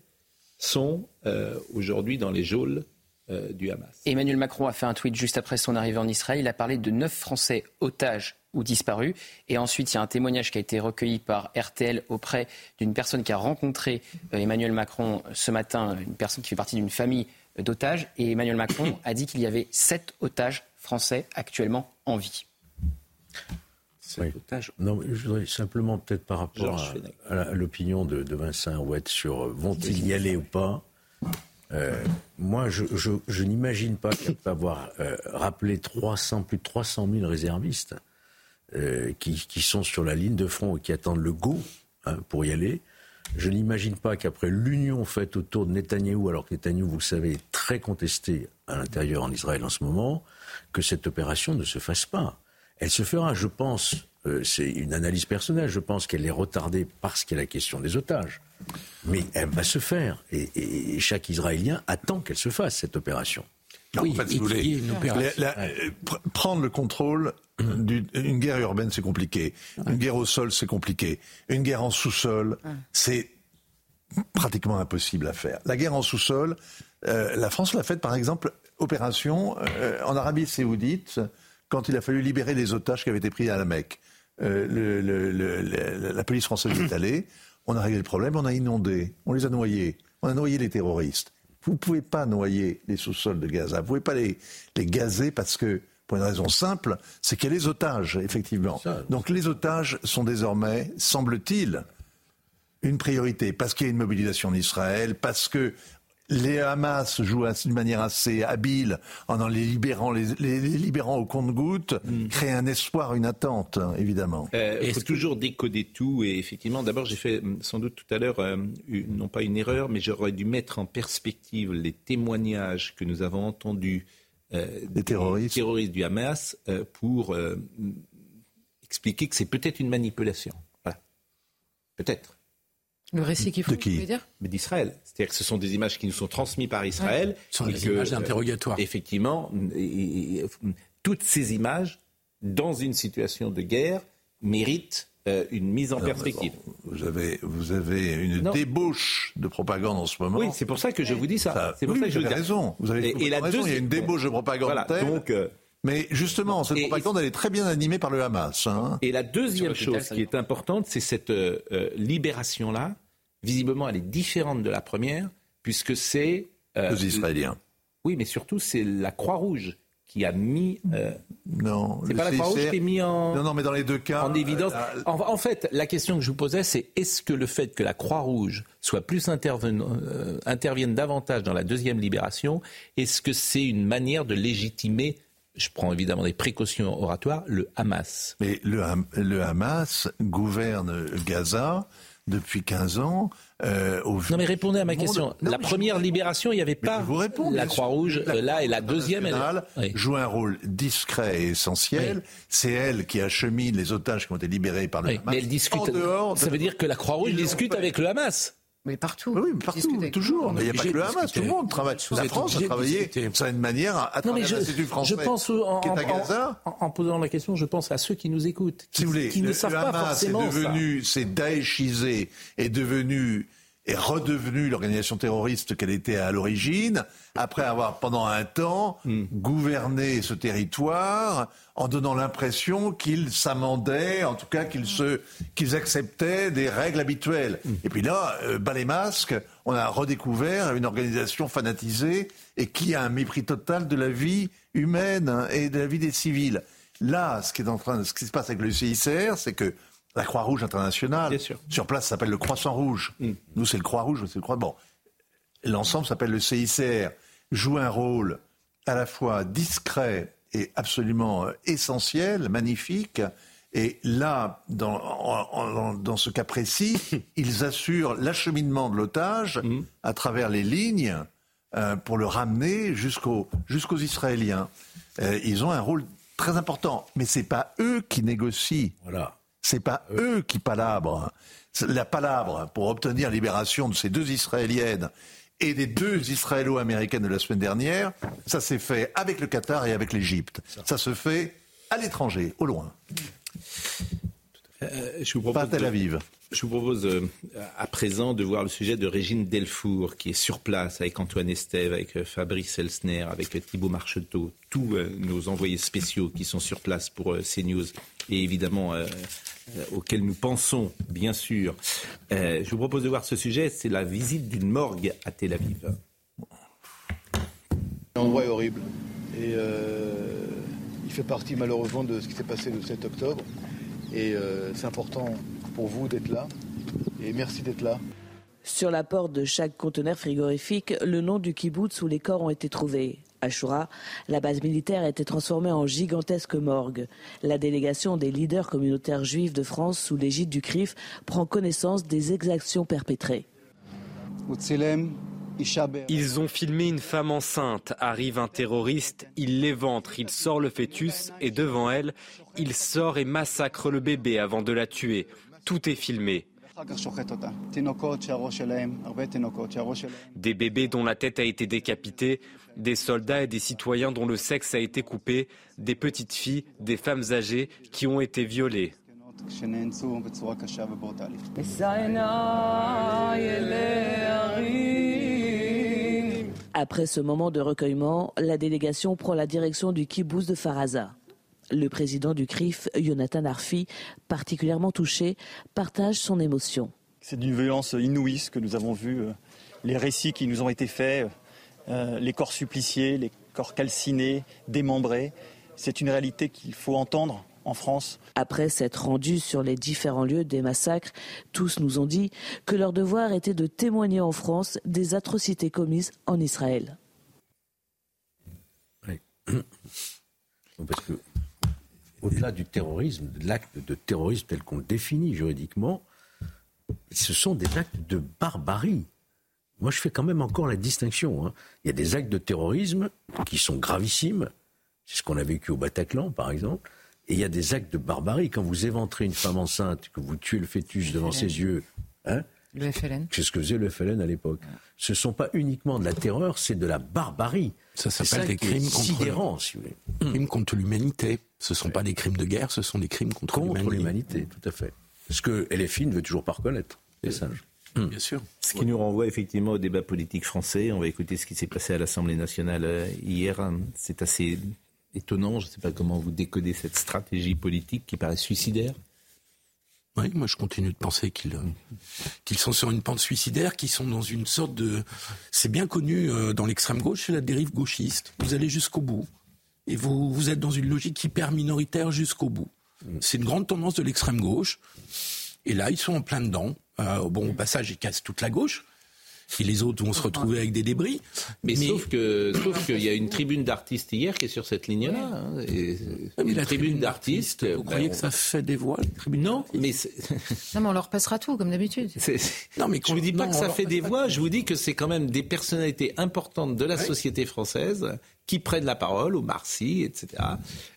sont euh, aujourd'hui dans les geôles euh, du Hamas Emmanuel Macron a fait un tweet juste après son arrivée en Israël. Il a parlé de 9 Français otages ou disparus. Et ensuite, il y a un témoignage qui a été recueilli par RTL auprès d'une personne qui a rencontré euh, Emmanuel Macron ce matin, une personne qui fait partie d'une famille d'otages. Et Emmanuel Macron a dit qu'il y avait sept otages français actuellement en vie. Non, je voudrais simplement peut-être par rapport à, l'opinion de, Vincent Ouette sur euh, vont-ils y aller ou pas? Euh, moi, je, n'imagine pas avoir euh, rappelé 300, plus de 300 000 réservistes qui, sont sur la ligne de front et qui attendent le go hein, pour y aller, je n'imagine pas qu'après l'union faite autour de Netanyahou, alors que Netanyahou, vous le savez, est très contesté à l'intérieur en Israël en ce moment, que cette opération ne se fasse pas. Elle se fera, je pense, euh, c'est une analyse personnelle, je pense qu'elle est retardée parce qu'il y a la question des otages. Mais elle va se faire. Et, chaque Israélien attend qu'elle se fasse, cette opération. oui, en fait, si vous voulez, euh, prendre le contrôle une guerre urbaine, c'est compliqué. Une guerre au sol, c'est compliqué. Une guerre en sous-sol, c'est pratiquement impossible à faire. La guerre en sous-sol, euh, la France l'a faite, par exemple, opération euh, en Arabie saoudite, quand il a fallu libérer les otages qui avaient été pris à la Mecque. Euh, la police française est allée, on a réglé le problème, on a inondé, on les a noyés, on a noyé les terroristes. Vous ne pouvez pas noyer les sous-sols de Gaza, vous ne pouvez pas les, les gazer parce que pour une raison simple, c'est qu'il y a les otages, effectivement. Donc les otages sont désormais, semble-t-il, une priorité, parce qu'il y a une mobilisation en Israël, parce que les Hamas jouent d'une manière assez habile en les libérant, les, libérant au compte-gouttes, mm. créent un espoir, une attente, évidemment. Euh, il faut toujours décoder tout. Et effectivement, d'abord, j'ai fait mm, sans doute tout à l'heure, euh, non pas une erreur, mais j'aurais dû mettre en perspective les témoignages que nous avons entendus euh, des terroristes. terroristes du Hamas euh, pour euh, expliquer que c'est peut-être une manipulation. Voilà. Peut-être. Le récit qu'il faut, de qui dire Mais d'Israël. C'est-à-dire que ce sont des images qui nous sont transmises par Israël. Ce sont des images d'interrogatoire. effectivement, toutes ces images, dans une situation de guerre, méritent euh, une mise en perspective. vous, avez, vous avez une débauche de propagande en ce moment. Oui, c'est pour ça que je vous dis ça. c'est pour ça que je vous avez raison. Vous avez et, la raison. Il y a une débauche de propagande. Voilà, donc, euh, mais justement, cette propagande, elle est très bien animée par le Hamas. Hein. Et la deuxième chose qui est importante, c'est cette euh, libération-là visiblement, elle est différente de la première, puisque c'est... Euh, Les Israéliens. Oui, mais surtout, c'est la Croix-Rouge qui a mis. Euh, non, c'est pas la Croix-Rouge qui est mis en. Non, non, mais dans les deux cas. En évidence. Euh, en, fait, la question que je vous posais, c'est est-ce que le fait que la Croix-Rouge soit plus euh, intervienne davantage dans la deuxième libération, est-ce que c'est une manière de légitimer je prends évidemment des précautions oratoires, le Hamas. Mais le, le Hamas gouverne Gaza depuis 15 ans. Euh, non mais répondez à ma question. la première libération, il n'y avait pas la Croix-Rouge. Là et la deuxième, elle joue un rôle discret et essentiel. C'est elle qui achemine les otages qui ont été libérés par le Hamas. Mais elle discute. Ça veut dire que la Croix-Rouge discute avec le Hamas. Mais partout. Oui, partout, toujours. Il n'y a pas que le Hamas, tout le monde travaille. La France a travaillé d'une manière à travers l'Institut français. Je pense en, qui est à Gaza. En, posant la question, je pense à ceux qui nous écoutent, qui, si vous voulez, qui ne savent pas forcément est devenu, C'est daéchisé, est devenu est redevenue l'organisation terroriste qu'elle était à l'origine, après avoir pendant un temps hmm. gouverné ce territoire en donnant l'impression qu'ils s'amendaient, en tout cas qu'ils se, qu'ils acceptaient des règles habituelles. Hmm. Et puis là, euh, bas les masques, on a redécouvert une organisation fanatisée et qui a un mépris total de la vie humaine hein, et de la vie des civils. Là, ce qui est en train, ce qui se passe avec le CICR, c'est que la Croix-Rouge internationale. Sur place, ça s'appelle le Croissant Rouge. Mm. Nous, c'est le Croix-Rouge, c'est le Croix. Bon, l'ensemble s'appelle le CICR. Joue un rôle à la fois discret et absolument euh, essentiel, magnifique. Et là, dans, dans ce cas précis, ils assurent l'acheminement de l'otage mm. à travers les lignes euh, pour le ramener jusqu'aux jusqu'aux Israéliens. Euh, ils ont un rôle très important, mais c'est pas eux qui négocient. Voilà. C'est pas eux qui palabrent. La palabre pour obtenir libération de ces deux Israéliennes et des deux Israélo-américaines de la semaine dernière, ça s'est fait avec le Qatar et avec l'Égypte. Ça se fait à l'étranger, au loin. Euh, je vous propose Pas Tel Aviv. je vous propose euh, à présent de voir le sujet de Régine Delfour, qui est sur place avec Antoine Estève, avec euh, Fabrice Elsner, avec Thibault Marcheteau, tous nos envoyés spéciaux qui sont sur place pour CNews et évidemment euh, auquel nous pensons, bien sûr. Euh, je vous propose de voir ce sujet, c'est la visite d'une morgue à Tel Aviv. L'endroit est horrible et euh, il fait partie malheureusement de ce qui s'est passé le 7 octobre. Et c'est important pour vous d'être là et merci d'être là. Sur la porte de chaque conteneur frigorifique, le nom du kibbutz où les corps ont été trouvés. Ashura, la base militaire a été transformée en gigantesque morgue. La délégation des leaders communautaires juifs de France sous l'égide du CRIF prend connaissance des exactions perpétrées. Ils ont filmé une femme enceinte. Arrive un terroriste, il l'éventre, il sort le fœtus et devant elle, il sort et massacre le bébé avant de la tuer. Tout est filmé. Des bébés dont la tête a été décapitée, des soldats et des citoyens dont le sexe a été coupé, des petites filles, des femmes âgées qui ont été violées. Après ce moment de recueillement, la délégation prend la direction du kibbutz de Faraza. Le président du CRIF, Jonathan Arfi, particulièrement touché, partage son émotion. C'est d'une violence inouïe ce que nous avons vu, euh, les récits qui nous ont été faits, euh, les corps suppliciés, les corps calcinés, démembrés. C'est une réalité qu'il faut entendre en France. Après s'être rendus sur les différents lieux des massacres, tous nous ont dit que leur devoir était de témoigner en France des atrocités commises en Israël. Oui. Parce que au-delà du terrorisme, de l'acte de terrorisme tel qu'on le définit juridiquement, ce sont des actes de barbarie. Moi, je fais quand même encore la distinction. Hein. Il y a des actes de terrorisme qui sont gravissimes. C'est ce qu'on a vécu au Bataclan, par exemple. Et il y a des actes de barbarie. Quand vous éventrez une femme enceinte, que vous tuez le fœtus devant ses yeux, hein, le FLN. C'est ce que faisait le FLN à l'époque. Ce ne sont pas uniquement de la terreur, c'est de la barbarie. Ça s'appelle des crimes contre, si crimes contre l'humanité. Ce ne sont pas des crimes de guerre, ce sont des crimes contre, contre l'humanité. Tout à fait. Ce que LFI ne veut toujours pas reconnaître, les sages. Hum. Bien sûr. Ce qui nous renvoie effectivement au débat politique français. On va écouter ce qui s'est passé à l'Assemblée nationale euh, hier. C'est assez étonnant. Je ne sais pas comment vous décodez cette stratégie politique qui paraît suicidaire. Oui, moi je continue de penser qu'ils euh, qu'ils sont sur une pente suicidaire, qu'ils sont dans une sorte de... C'est bien connu euh, dans l'extrême gauche, c'est la dérive gauchiste. Vous allez jusqu'au bout. Et vous, vous êtes dans une logique hyper minoritaire jusqu'au bout. C'est une grande tendance de l'extrême gauche. Et là, ils sont en plein dedans. Euh, bon, au passage, ils cassent toute la gauche et les autres vont se retrouver avec des débris. Mais, sauf que sauf qu'il y a une tribune d'artistes hier qui est sur cette ligne-là. Hein, et, la tribune d'artistes. Vous ben, croyez que ça fait des voix Non, mais non, mais on leur passera tout comme d'habitude. Non, mais je vous dis pas que ça fait des voix. Je vous dis que c'est quand même des personnalités importantes de la société française qui prennent la parole, au Marcy, etc.,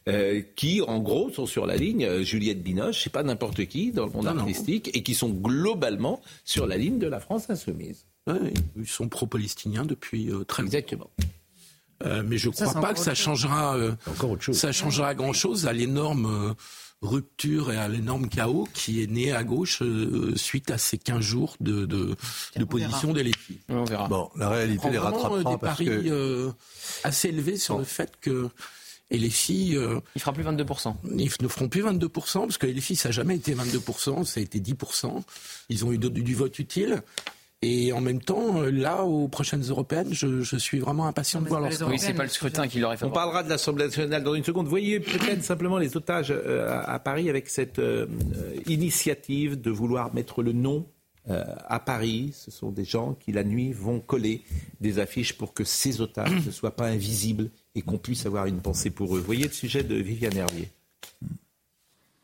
euh, qui, en gros, sont sur la ligne, euh, Juliette Binoche, c'est pas n'importe qui dans le monde artistique, et qui sont globalement sur la ligne de la France insoumise ils sont pro-palestiniens depuis euh, très longtemps. Exactement. Euh, mais je ne crois pas que ça changera, euh, ça changera grand chose à l'énorme rupture et à l'énorme chaos qui est né à gauche suite à ces 15 jours de, de, de position des On verra. Bon, la réalité les rattrapera des paris assez élevés sur le fait que et les filles. il fera plus 22%. Ils ne feront plus 22%, parce que les filles, ça n'a jamais été 22%, ça a été 10%. Ils ont eu du vote utile. Et en même temps, euh, là, aux prochaines européennes, je, je suis vraiment impatient de voir leur Oui, c'est pas le scrutin qui leur est fait. On parlera de l'Assemblée nationale dans une seconde. Voyez peut-être simplement les otages euh, à Paris avec cette euh, initiative de vouloir mettre le nom à Paris. Ce sont des gens qui, la nuit, vont coller des affiches pour que ces otages ne soient pas invisibles et qu'on puisse avoir une pensée pour eux. Voyez le sujet de Viviane Hervier.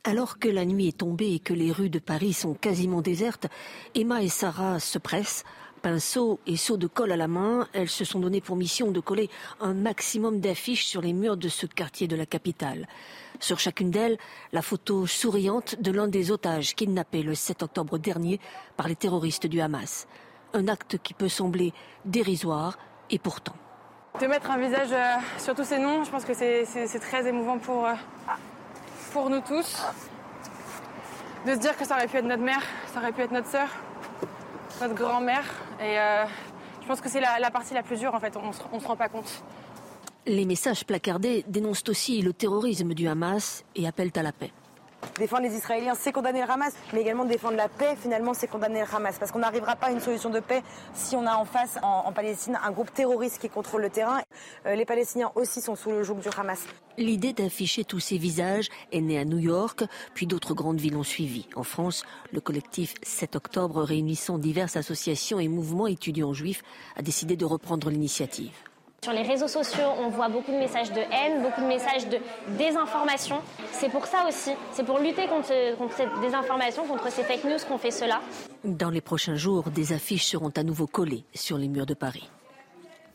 Alors que la nuit est tombée et que les rues de Paris sont quasiment désertes, Emma et Sarah se pressent. Pinceau et seau de colle à la main, elles se sont donné pour mission de coller un maximum d'affiches sur les murs de ce quartier de la capitale. Sur chacune d'elles, la photo souriante de l'un des otages kidnappés le 7 octobre dernier par les terroristes du Hamas. Un acte qui peut sembler dérisoire et pourtant. De mettre un visage euh, sur tous ces noms, je pense que c'est très émouvant pour, euh, pour nous tous. De se dire que ça aurait pu être notre mère, ça aurait pu être notre sœur, notre grand-mère. Et euh, je pense que c'est la, partie la plus dure en fait, on ne se rend pas compte. Les messages placardés dénoncent aussi le terrorisme du Hamas et appellent à la paix. Défendre les Israéliens, c'est condamner le Hamas, mais également défendre la paix, finalement, c'est condamner le Hamas. Parce qu'on n'arrivera pas à une solution de paix si on a en face, en, Palestine, un groupe terroriste qui contrôle le terrain. Euh, les Palestiniens aussi sont sous le joug du Hamas. L'idée d'afficher tous ces visages est née à New York, puis d'autres grandes villes ont suivi. En France, le collectif 7 octobre, réunissant diverses associations et mouvements étudiants juifs, a décidé de reprendre l'initiative. Sur les réseaux sociaux, on voit beaucoup de messages de haine, beaucoup de messages de désinformation. C'est pour ça aussi, c'est pour lutter contre, cette désinformation, contre ces fake news qu'on fait cela. Dans les prochains jours, des affiches seront à nouveau collées sur les murs de Paris.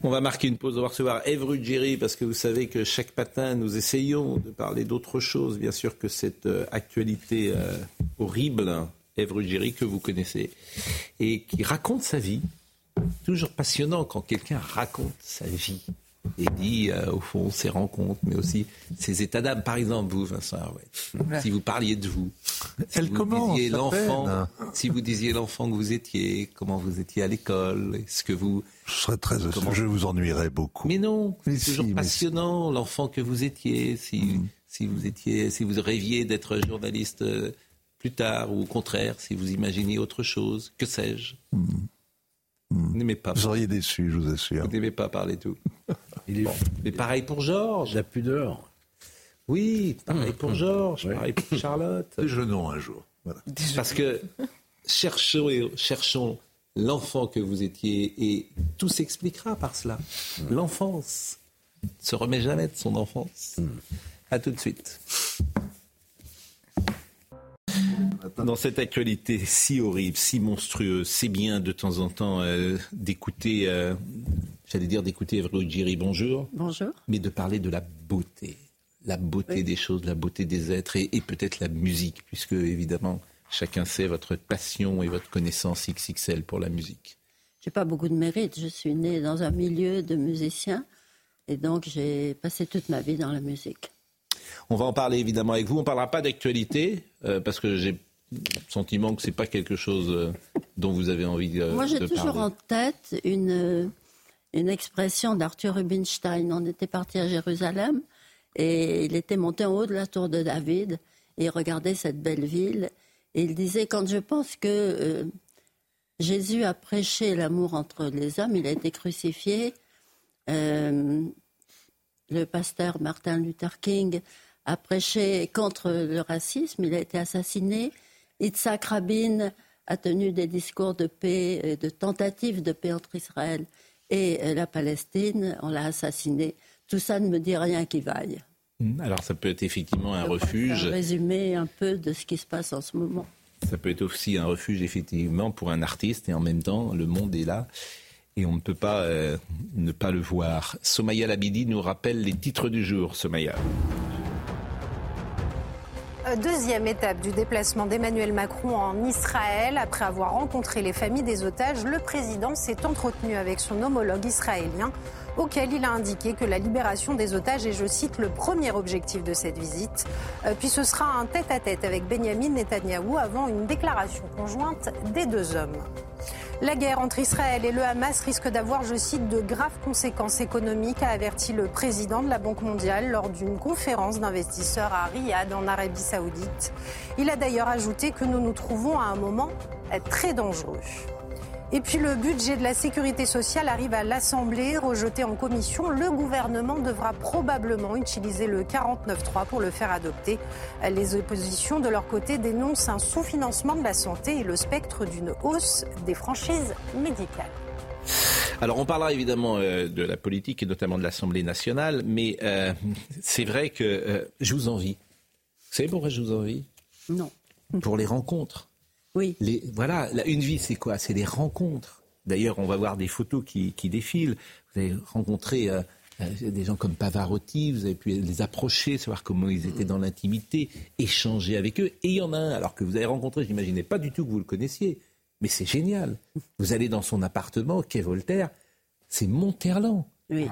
On va marquer une pause. On va recevoir Eve Ruggieri parce que vous savez que chaque matin, nous essayons de parler d'autre chose, bien sûr, que cette euh, actualité euh, horrible. Eve Ruggieri, que vous connaissez, et qui raconte sa vie toujours passionnant quand quelqu'un raconte sa vie et dit euh, au fond ses rencontres, mais aussi ses états d'âme. Par exemple, vous, Vincent si vous parliez de vous, si Elle vous disiez l'enfant, si vous disiez l'enfant que vous étiez, comment vous étiez à l'école, est-ce que vous, je serais très, je vous ennuierais beaucoup. Mais non, c'est toujours passionnant l'enfant que vous étiez, si mm. si vous étiez, si vous rêviez d'être journaliste euh, plus tard ou au contraire, si vous imaginiez autre chose, que sais-je. Mm. Vous n'aimez pas. Vous seriez déçu, je vous assure. Vous n'aimez pas parler tout. Mais pareil pour Georges. La pudeur. Oui, pareil pour Georges, pareil pour Charlotte. Déjeunons un jour. Parce que cherchons, cherchons l'enfant que vous étiez et tout s'expliquera par cela. L'enfance ne se remet jamais de son enfance. À tout de suite. Dans cette actualité si horrible, si monstrueuse, c'est bien de temps en temps euh, d'écouter, euh, j'allais dire d'écouter Evro Giri, bonjour. Bonjour. Mais de parler de la beauté, la beauté des choses, la beauté des êtres et, peut-être la musique, puisque évidemment chacun sait votre passion et votre connaissance XXL pour la musique. J'ai pas beaucoup de mérite. Je suis née dans un milieu de musiciens et donc j'ai passé toute ma vie dans la musique. On va en parler évidemment avec vous. On ne parlera pas d'actualité euh, parce que j'ai sentiment que c'est pas quelque chose euh, dont vous avez envie de, Moi, j'ai toujours en tête une, une expression d'Arthur Rubinstein. On était parti à Jérusalem et il était monté en haut de la tour de David et il regardait cette belle ville Et il disait, quand je pense que euh, Jésus a prêché l'amour entre les hommes, il a été crucifié, euh, le pasteur Martin Luther King a prêché contre le racisme, il a été assassiné, Yitzhak Rabin a tenu des discours de paix, de tentative de paix entre Israël et la Palestine, on l'a assassiné. Tout ça ne me dit rien qui vaille. Hmm, alors ça peut être effectivement un refuge. Un résumé un peu de ce qui se passe en ce moment. Ça peut être aussi un refuge effectivement pour un artiste et en même temps le monde est là et on ne peut pas euh, ne pas le voir. Somaya Labidi nous rappelle les titres du jour. Somaya. Deuxième étape du déplacement d'Emmanuel Macron en Israël. Après avoir rencontré les familles des otages, le président s'est entretenu avec son homologue israélien auquel il a indiqué que la libération des otages est, je cite, le premier objectif de cette visite. Euh, puis ce sera un tête-à-tête avec Benjamin Netanyahou avant une déclaration conjointe des deux hommes. La guerre entre Israël et le Hamas risque d'avoir, je cite, de graves conséquences économiques, a averti le président de la Banque mondiale lors d'une conférence d'investisseurs à Riyad, en Arabie saoudite. Il a d'ailleurs ajouté que nous nous trouvons à un moment très dangereux. Et puis le budget de la sécurité sociale arrive à l'Assemblée, rejeté en commission. Le gouvernement devra probablement utiliser le 49.3 pour le faire adopter. Les oppositions, de leur côté, dénoncent un sous-financement de la santé et le spectre d'une hausse des franchises médicales. Alors on parlera évidemment euh, de la politique et notamment de l'Assemblée nationale, mais euh, c'est vrai que euh, je vous envie. Vous savez pourquoi je vous envie? Non. Pour les rencontres. Oui. Les, voilà, une vie, c'est quoi? C'est des rencontres. D'ailleurs, on va voir des photos qui, défilent. Vous avez rencontré euh, euh, des gens comme Pavarotti, vous avez pu les approcher, savoir comment ils étaient dans l'intimité, échanger avec eux. Et il y en a un, alors que vous avez rencontré, je n'imaginais pas du tout que vous le connaissiez, mais c'est génial. Vous allez dans son appartement, quai Voltaire, c'est Monterland. Oui.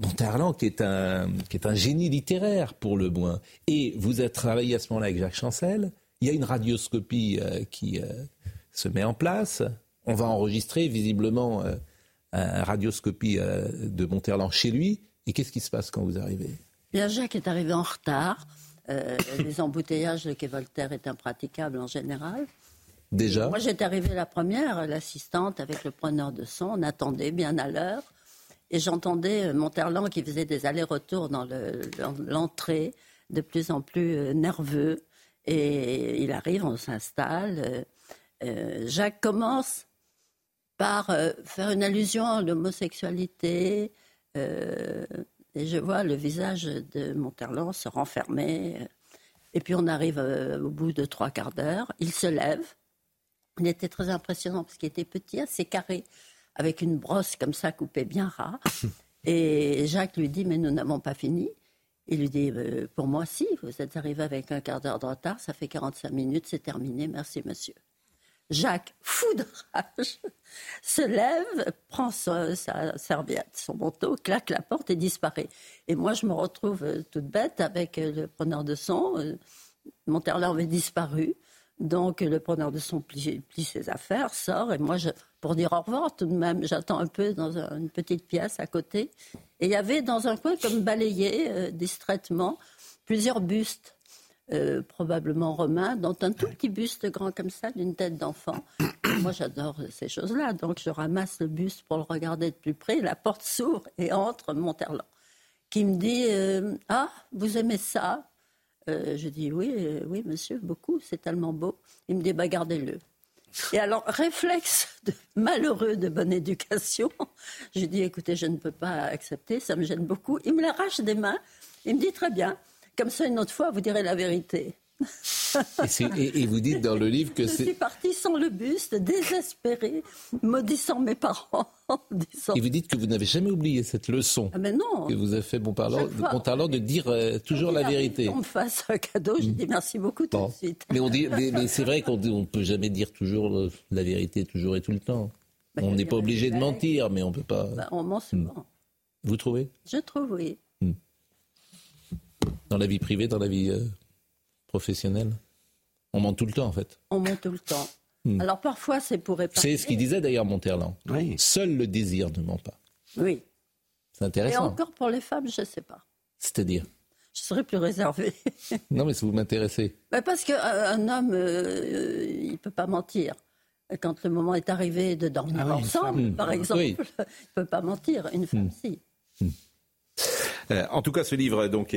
Monterland qui est, un, qui est un génie littéraire pour le moins. Et vous avez travaillé à ce moment-là avec Jacques Chancel. Il y a une radioscopie euh, qui euh, se met en place. On va enregistrer visiblement euh, une radioscopie de Monterland chez lui. Et qu'est-ce qui se passe quand vous arrivez? Bien, Jacques est arrivé en retard. les embouteillages de quai Voltaire étaient impraticables en général. Déjà? Moi, j'étais arrivée la première, l'assistante avec le preneur de son. On attendait bien à l'heure. Et j'entendais Monterland qui faisait des allers-retours dans l'entrée, de plus en plus nerveux. Et il arrive, on s'installe. Euh, euh, Jacques commence par euh, faire une allusion à l'homosexualité. et je vois le visage de Monterland se renfermer. Et puis on arrive au bout de trois quarts d'heure. Il se lève. Il était très impressionnant parce qu'il était petit, assez carré, avec une brosse comme ça coupée bien ras. Et Jacques lui dit Mais nous n'avons pas fini. Il lui dit euh, Pour moi, si, vous êtes arrivé avec un quart d'heure de retard, ça fait 45 minutes, c'est terminé, merci monsieur. Jacques, fou de rage, se lève, prend sa, serviette, son manteau, claque la porte et disparaît. Et moi, je me retrouve euh, toute bête avec euh, le preneur de son. Mon terleur avait disparu. Donc, le preneur de son plie, ses affaires, sort, et moi, je, pour dire au revoir tout de même, j'attends un peu dans une petite pièce à côté. Et il y avait dans un coin, comme balayé euh, distraitement, plusieurs bustes, euh, probablement romains, dont un tout petit buste grand comme ça, d'une tête d'enfant. Moi, j'adore ces choses-là, donc je ramasse le buste pour le regarder de plus près. La porte s'ouvre et entre Monterland, qui me dit euh, Ah, vous aimez ça? Je dis oui, oui, monsieur, beaucoup, c'est tellement beau. Il me dit bah gardez-le. Et alors, réflexe de malheureux de bonne éducation, je dis écoutez, je ne peux pas accepter, ça me gêne beaucoup. Il me l'arrache des mains, il me dit très bien, comme ça une autre fois, vous direz la vérité. Et, vous dites dans le livre que c'est. Je suis partie sans le buste, désespérée, maudissant mes parents. Et vous dites que vous n'avez jamais oublié cette leçon ah mais non. que vous a fait bon parlant, de, de dire euh, toujours la vérité. On me fasse un cadeau, je dis merci beaucoup tout de suite. Mais, on dit, mais, c'est vrai qu'on ne peut jamais dire toujours la vérité, toujours et tout le temps. on n'est pas obligé de mentir, mais on ne peut pas. Bah, on ment souvent. Hmm. Vous trouvez? Je trouve, oui. Hmm. Dans la vie privée, dans la vie. Euh, professionnel On ment tout le temps, en fait. On ment tout le temps. Hmm. Alors parfois, c'est pour épargner. C'est ce qu'il disait d'ailleurs Monterland. Oui. Seul le désir ne ment pas. Oui. C'est intéressant. Et encore pour les femmes, je ne sais pas. C'est-à-dire je serais plus réservée. non, mais ça vous m'intéressez. Bah, parce qu'un homme, euh, il ne peut pas mentir. Quand le moment est arrivé de dormir ah ensemble, par exemple, il ne peut pas mentir. Une femme, hmm. si. Hmm. Euh, en tout cas, ce livre, donc,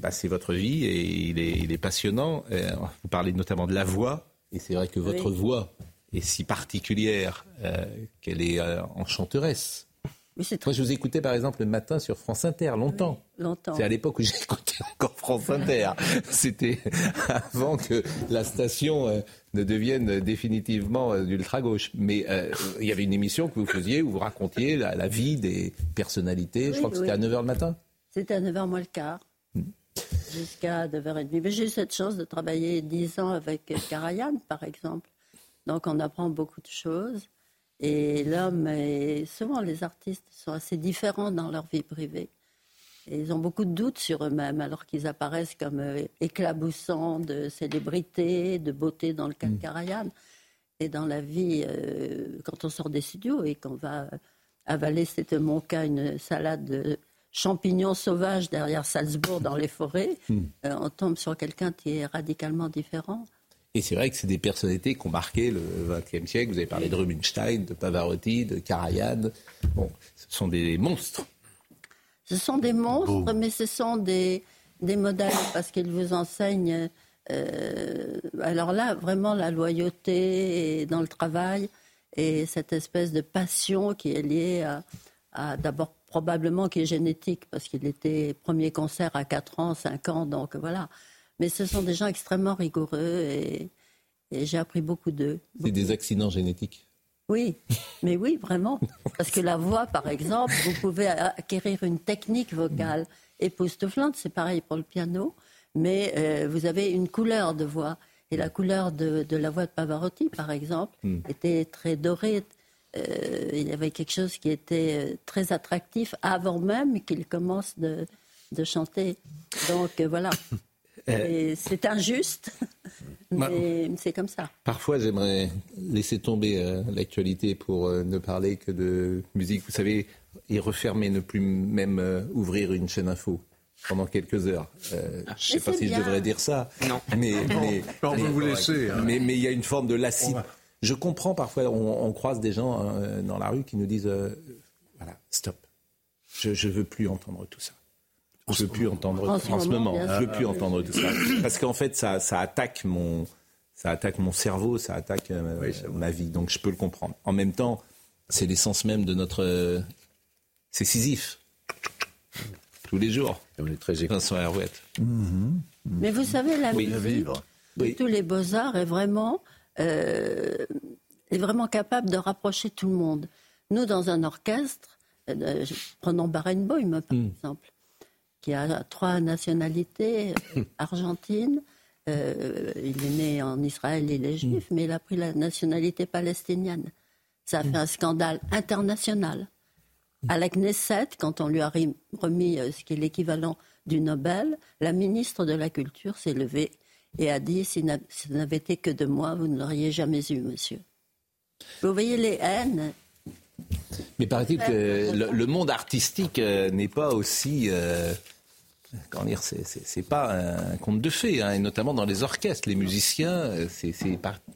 bah, c'est votre vie et il est, il est passionnant. Euh, vous parlez notamment de la voix, et c'est vrai que votre voix est si particulière qu'elle est enchanteresse. Moi, je vous écoutais par exemple le matin sur France Inter, longtemps. longtemps. C'est à l'époque où j'écoutais encore France Inter. C'était avant que la station euh, ne devienne définitivement euh, d'ultra-gauche. Mais euh, il y avait une émission que vous faisiez où vous racontiez la, vie des personnalités. je crois que c'était à 9h le matin. C'était à 9h moins le quart. Hmm. Jusqu'à 9h30. Mais j'ai eu cette chance de travailler 10 ans avec Karajan, par exemple. Donc on apprend beaucoup de choses. Et l'homme, et souvent les artistes sont assez différents dans leur vie privée. Et ils ont beaucoup de doutes sur eux-mêmes alors qu'ils apparaissent comme euh, éclaboussants de célébrité, de beauté dans le cas de mm. Et dans la vie, euh, quand on sort des studios et qu'on va avaler, c'était mon cas, une salade de champignons sauvages derrière Salzbourg dans les forêts, mm. euh, on tombe sur quelqu'un qui est radicalement différent. Et c'est vrai que c'est des personnalités qui ont marqué le XXe siècle. Vous avez parlé de Rubinstein, de Pavarotti, de Karajan. Bon, ce sont des monstres. Ce sont des monstres, mais ce sont des, des modèles parce qu'ils vous enseignent. Euh, alors là, vraiment la loyauté dans le travail et cette espèce de passion qui est liée à, à d'abord probablement qui est génétique parce qu'il était premier concert à 4 ans, 5 ans, donc voilà. Mais ce sont des gens extrêmement rigoureux et, j'ai appris beaucoup d'eux. C'est des accidents génétiques oui, mais oui, vraiment. Parce que la voix, par exemple, vous pouvez acquérir une technique vocale époustouflante, c'est pareil pour le piano, mais euh, vous avez une couleur de voix. Et la couleur de, la voix de Pavarotti, par exemple, hmm. était très dorée. Euh, il y avait quelque chose qui était euh, très attractif avant même qu'il commence de, de chanter. Donc voilà. Euh, c'est injuste, mais c'est comme ça. Parfois, j'aimerais laisser tomber euh, l'actualité pour euh, ne parler que de musique. Vous savez, et refermer, ne plus même ouvrir une chaîne info pendant quelques heures. je ne sais pas si je devrais dire ça. Non. Mais, mais, vous. Hein. Mais, il y a une forme de lassitude. Je comprends parfois, on, croise des gens dans la rue qui nous disent voilà, stop. Je ne veux plus entendre tout ça. Je ne veux plus entendre en, ce moment. Je veux plus entendre tout ça parce qu'en fait ça, attaque mon ça attaque mon cerveau, ça attaque euh, ma vie. Donc je peux le comprendre. En même temps, c'est l'essence même de notre c'est Sisyphe tous les jours. On est très Vincent Herouette. Mais vous savez la oui. musique de tous les beaux arts est vraiment euh, est vraiment capable de rapprocher tout le monde. Nous dans un orchestre, euh, prenons Barenboim par hmm. exemple qui a trois nationalités, argentine, euh, il est né en Israël, il est juif, mais il a pris la nationalité palestinienne. Ça a fait un scandale international. À la Knesset, quand on lui a remis euh, ce qui est l'équivalent du Nobel, la ministre de la Culture s'est levée et a dit si ça n'avait été que de moi, vous ne l'auriez jamais eu, monsieur. Vous voyez les haines? Mais paraît-il que le, monde artistique euh, n'est pas aussi comment dire, c'est pas un conte de fées, hein, et notamment dans les orchestres. Les musiciens, euh, c'est,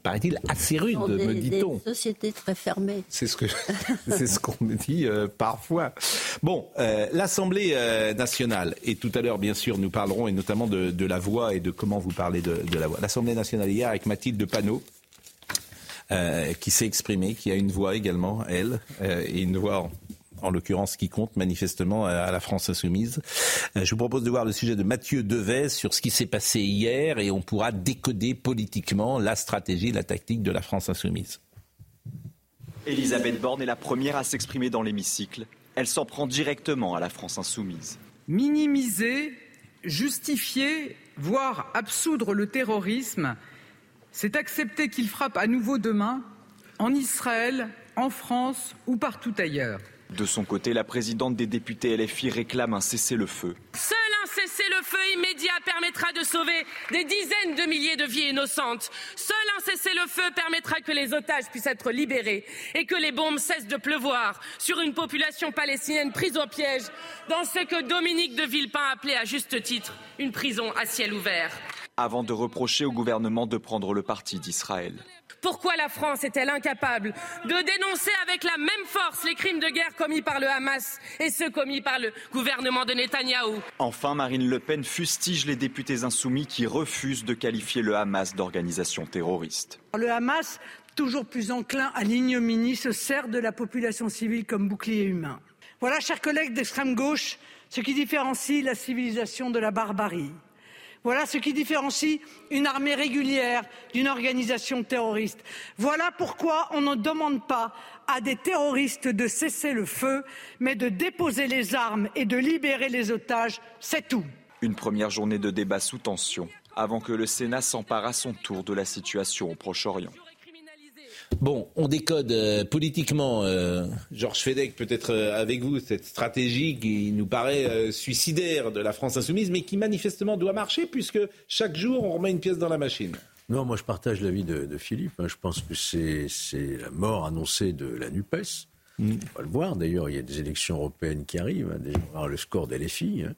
paraît-il, assez rude, me dit-on. Des sociétés très fermées. C'est ce que c'est ce qu'on me dit euh, parfois. Bon, euh, l'Assemblée nationale, et tout à l'heure, bien sûr, nous parlerons, et notamment de, la voix et de comment vous parlez de, la voix. L'Assemblée nationale hier avec Mathilde Panot. qui s'est exprimée, qui a une voix également, elle, et une voix en l'occurrence qui compte manifestement à la France insoumise. Euh, je vous propose de voir le sujet de Mathieu Devez sur ce qui s'est passé hier et on pourra décoder politiquement la stratégie, la tactique de la France insoumise. Elisabeth Borne est la première à s'exprimer dans l'hémicycle. Elle s'en prend directement à la France insoumise. Minimiser, justifier, voire absoudre le terrorisme, c'est accepter qu'il frappe à nouveau demain en Israël, en France ou partout ailleurs. De son côté, la présidente des députés LFI réclame un cessez-le-feu. Seul un cessez-le-feu immédiat permettra de sauver des dizaines de milliers de vies innocentes. Seul un cessez-le-feu permettra que les otages puissent être libérés et que les bombes cessent de pleuvoir sur une population palestinienne prise au piège dans ce que Dominique de Villepin appelait à juste titre une prison à ciel ouvert. Avant de reprocher au gouvernement de prendre le parti d'Israël. Pourquoi la France est-elle incapable de dénoncer avec la même force les crimes de guerre commis par le Hamas et ceux commis par le gouvernement de Netanyahou? Enfin, Marine Le Pen fustige les députés insoumis qui refusent de qualifier le Hamas d'organisation terroriste. Le Hamas, toujours plus enclin à l'ignominie, se sert de la population civile comme bouclier humain. Voilà, chers collègues d'extrême gauche, ce qui différencie la civilisation de la barbarie. Voilà ce qui différencie une armée régulière d'une organisation terroriste. Voilà pourquoi on ne demande pas à des terroristes de cesser le feu, mais de déposer les armes et de libérer les otages, c'est tout. Une première journée de débat sous tension, avant que le Sénat s'empare à son tour de la situation au Proche-Orient. Bon, on décode euh, politiquement, euh, Georges Fedek, peut-être euh, avec vous, cette stratégie qui nous paraît suicidaire de la France insoumise, mais qui manifestement doit marcher, puisque chaque jour, on remet une pièce dans la machine. Non, moi je partage l'avis de, de Philippe. hein. Je pense que c'est la mort annoncée de la NUPES. On va le voir. D'ailleurs, il y a des élections européennes qui arrivent. Hein. Déjà, on va voir le score des LFI. hein.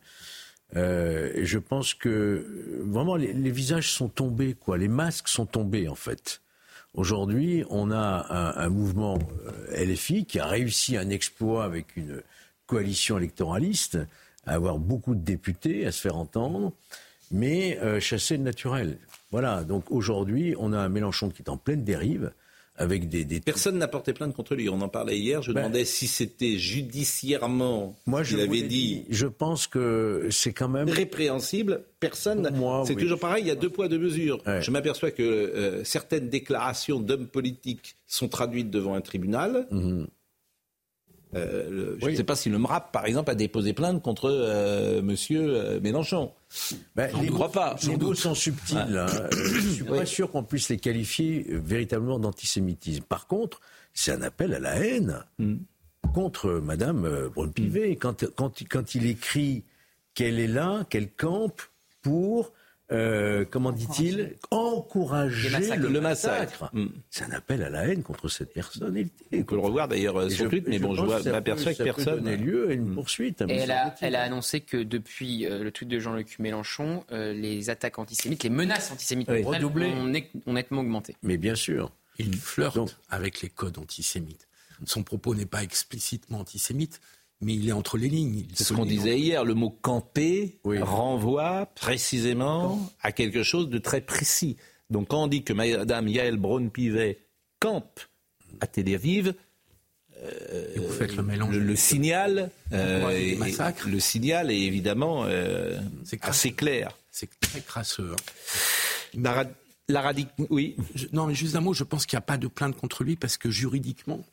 Euh, et je pense que vraiment les, les visages sont tombés, quoi. Les masques sont tombés, en fait. Aujourd'hui, on a un, mouvement euh, LFI qui a réussi un exploit avec une coalition électoraliste, à avoir beaucoup de députés, à se faire entendre, mais euh, chasser le naturel. Voilà, donc aujourd'hui, on a un Mélenchon qui est en pleine dérive, avec des... des... Personne n'a porté plainte contre lui. On en parlait hier. Je Ben, demandais si c'était judiciairement, Moi, je il avait dit, Je pense que c'est quand même... répréhensible. Personne. C'est oui. toujours pareil. Il y a deux poids deux mesures. Je m'aperçois que euh, certaines déclarations d'hommes politiques sont traduites devant un tribunal. Mhm. Euh, je ne sais pas si le MRAP, par exemple, a déposé plainte contre euh, Monsieur euh, Mélenchon. Ben, Je ne les crois pas. Les mots sont subtils. Ouais. hein. Euh, Je ne suis pas sûr qu'on puisse les qualifier véritablement d'antisémitisme. Par contre, c'est un appel à la haine contre Madame. Quand, quand, il- quand il écrit qu'elle est là, qu'elle campe pour, euh, comment dit-il, encourager le, Le massacre. Mm. C'est un appel à la haine contre cette personnalité. On peut le revoir d'ailleurs sur je- tweet, mais bon, je m'aperçois que personne. donner lieu à une poursuite. à Et me elle a, semble-t-il. elle a annoncé que depuis euh, le tweet de Jean-Luc Mélenchon, euh, les attaques antisémites, les menaces antisémites Oui. ont, ont nettement augmenté. Mais bien sûr. Il flirte avec les codes antisémites. Son propos n'est pas explicitement antisémite, mais il est entre les lignes. C'est ce qu'on disait hier, le mot camper renvoie précisément à quelque chose de très précis. Donc quand on dit que Madame Yael Braun-Pivet campe à Tel Aviv, euh, vous faites le mélange. le, signal, euh, le signal est évidemment euh, assez clair. C'est très crasseux. hein. La, ra- la radic- oui. Je- non, mais juste un mot, je pense qu'il n'y a pas de plainte contre lui parce que juridiquement,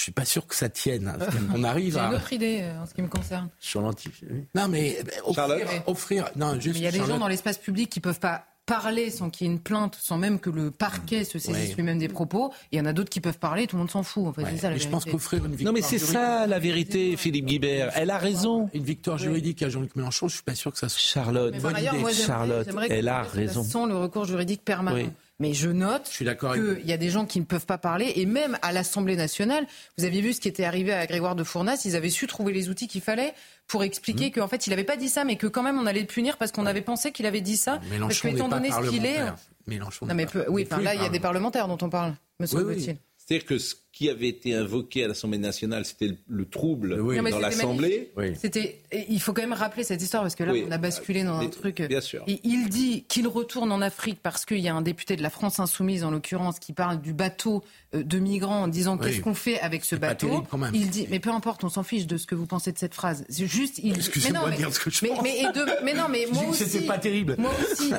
je suis pas sûr que ça tienne. On arrive J'ai à... une autre idée euh, en ce qui me concerne. Sur l'anti. Non, mais euh, offrir, Charlotte offrir- non, juste Mais il y a des gens Charlotte. dans l'espace public qui peuvent pas parler sans qu'il y ait une plainte, sans même que le parquet se saisisse lui-même des propos. Il y en a d'autres qui peuvent parler, tout le monde s'en fout. En fait, c'est ça la mais je pense vérité. qu'offrir une victoire Non mais c'est ça la vérité, Philippe Guibert. Elle a raison. Une victoire juridique à Jean-Luc Mélenchon, je suis pas sûr que ça soit Charlotte. J'aimerais- j'aimerais que elle a raison. Sans le recours juridique permanent. Oui. Mais je note avec qu'il y a des gens qui ne peuvent pas parler, et même à l'Assemblée nationale, vous aviez vu ce qui était arrivé à Grégoire de Fournas, ils avaient su trouver les outils qu'il fallait pour expliquer Mmh. qu'en fait il n'avait pas dit ça, mais que quand même on allait le punir parce qu'on avait pensé qu'il avait dit ça. parce que Mélenchon étant donné ce qu'il est. Mélenchon Non mais peu- oui, enfin là il y a des parlementaire. parlementaires dont on parle, me Oui, oui. C'est-à-dire que ce qui avait été invoqué à l'Assemblée nationale, c'était le, le trouble Non, mais dans l'Assemblée. magnifique. C'était, il faut quand même rappeler cette histoire parce que là Oui. on a basculé dans un Mais- truc. bien sûr. Et il dit qu'il retourne en Afrique parce qu'il y a un député de la France insoumise en l'occurrence qui parle du bateau euh, de migrants en disant Oui. qu'est-ce qu'on fait avec ce bateau? terrible, quand même. Il dit mais peu importe, on s'en fiche de ce que vous pensez de cette phrase. C'est juste il. Excusez-moi mais non, de dire ce que je mais, pense. Mais, et de- mais non mais moi aussi. c'était pas terrible. Moi aussi.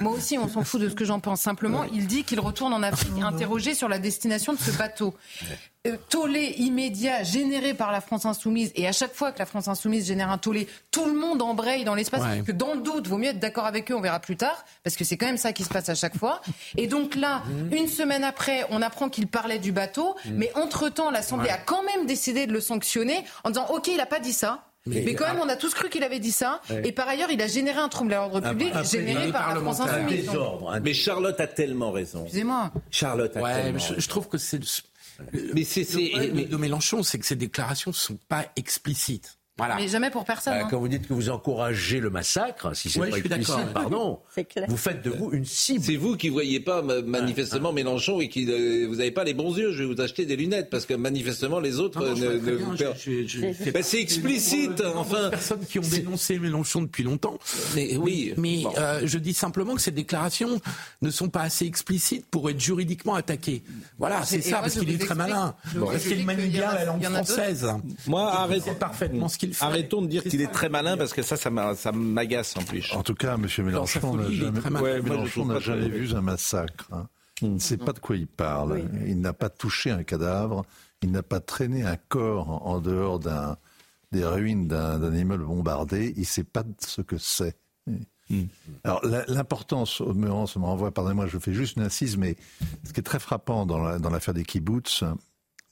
moi aussi on s'en fout de ce que j'en pense. Simplement il dit qu'il retourne en Afrique interrogé sur la destination de ce bateau. Euh, tollé immédiat généré par la France insoumise et à chaque fois que la France insoumise génère un tollé, tout le monde embraye dans l'espace Ouais. que dans le doute, vaut mieux être d'accord avec eux, on verra plus tard parce que c'est quand même ça qui se passe à chaque fois. Et donc là, une semaine après, on apprend qu'il parlait du bateau, mais entre-temps, l'Assemblée Ouais. a quand même décidé de le sanctionner en disant OK, il a pas dit ça. Mais, quand même, on a tous cru qu'il avait dit ça. Et par ailleurs, il a généré un trouble à l'ordre public, généré par la France Insoumise. Mais Charlotte a tellement raison. Excusez-moi. Charlotte a Ouais, tellement je, raison. je trouve que c'est. Mais c'est. de Mélenchon, c'est que ces déclarations ne sont pas explicites. Voilà. Mais jamais pour personne. Bah, hein. Quand vous dites que vous encouragez le massacre, si c'est Ouais, pas je suis explicite, d'accord. pardon, clair. vous faites de vous une cible. C'est vous qui voyez pas ma- manifestement Mélenchon et qui euh, vous n'avez pas les bons yeux. Je vais vous acheter des lunettes parce que manifestement les autres Non, non, je euh, ne, ne vous per- Ben, c'est explicite Il y a enfin. des personnes qui ont dénoncé Mélenchon depuis longtemps. Mais oui, Mais bon. euh, je dis simplement que ces déclarations ne sont pas assez explicites pour être juridiquement attaquées. Voilà, c'est ça, parce qu'il est très malin. Parce qu'il manie bien la langue française. Moi, arrête, C'est parfaitement ce qu'il fait. arrêtons de dire qu'il est très malin parce que ça, ça m'a- ça m'agace en plus. En tout cas, M. Mélenchon n'a jamais. Ouais, Mélenchon vu un massacre. hein. Il ne sait pas de quoi il parle. Il n'a pas touché un cadavre. Il n'a pas traîné un corps en dehors des ruines d'un, immeuble bombardé. Il ne sait pas ce que c'est. Alors la- l'importance, au demeurant, ça me renvoie, pardonnez-moi, je fais juste une incise, mais ce qui est très frappant dans, la- dans l'affaire des kibbutz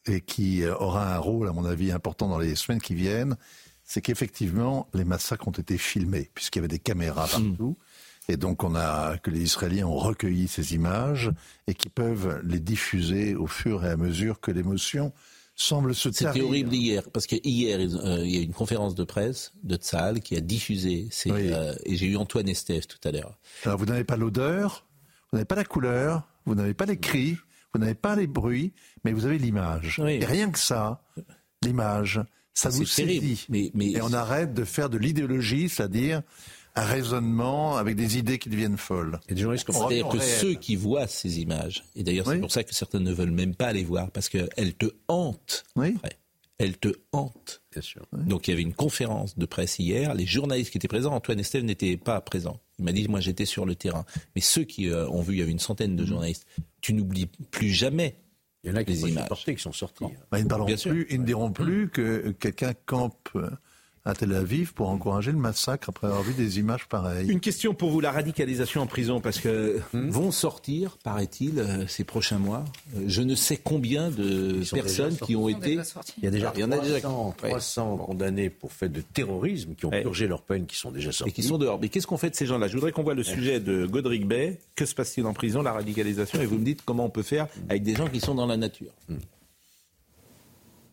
et qui euh, aura un rôle, à mon avis, important dans les semaines qui viennent, c'est qu'effectivement, les massacres ont été filmés, puisqu'il y avait des caméras partout. Et donc, on a, que les Israéliens ont recueilli ces images et qui peuvent les diffuser au fur et à mesure que l'émotion semble se C'était tarir. horrible hier, parce que hier, ils- euh, il y a eu une conférence de presse de Tsahal qui a diffusé, Oui. euh, et j'ai eu Antoine Estève tout à l'heure. Alors, vous n'avez pas l'odeur, vous n'avez pas la couleur, vous n'avez pas les cris, vous n'avez pas les bruits, mais vous avez l'image. Oui. Et rien que ça, l'image, ça terrible, saisit. mais- mais- Et on arrête de faire de l'idéologie, c'est-à-dire un raisonnement avec des idées qui deviennent folles. C'est-à-dire que réel. ceux qui voient ces images, et d'ailleurs c'est Oui. pour ça que certains ne veulent même pas les voir, parce qu'elles te hantent. Oui. après. Elles te hantent. Bien sûr. Donc il y avait une conférence de presse hier, les journalistes qui étaient présents, Antoine Estelle n'était pas présent. Il m'a dit, moi j'étais sur le terrain. Mais ceux qui euh, ont vu, il y avait une centaine de journalistes, tu n'oublies plus jamais Il y en a qui les sont images. qui sont sortis. Bah, ils, ne parleront Bien sûr. plus, ils ne diront plus que quelqu'un campe à Tel Aviv pour encourager le massacre après avoir vu des images pareilles. Une question pour vous, la radicalisation en prison, parce que Hmm. vont sortir, paraît-il, euh, ces prochains mois, euh, je ne sais combien de personnes déjà qui ont été... déjà. Il y a déjà Il y en a déjà- 300, Ouais. 300 condamnés pour fait de terrorisme qui ont Ouais. purgé leur peine, qui sont déjà sortis. et qui sont dehors. Mais qu'est-ce qu'on fait de ces gens-là? Je voudrais qu'on voit le sujet de Godric Bay. Que se passe-t-il en prison? La radicalisation. Et vous me dites comment on peut faire avec des gens qui sont dans la nature.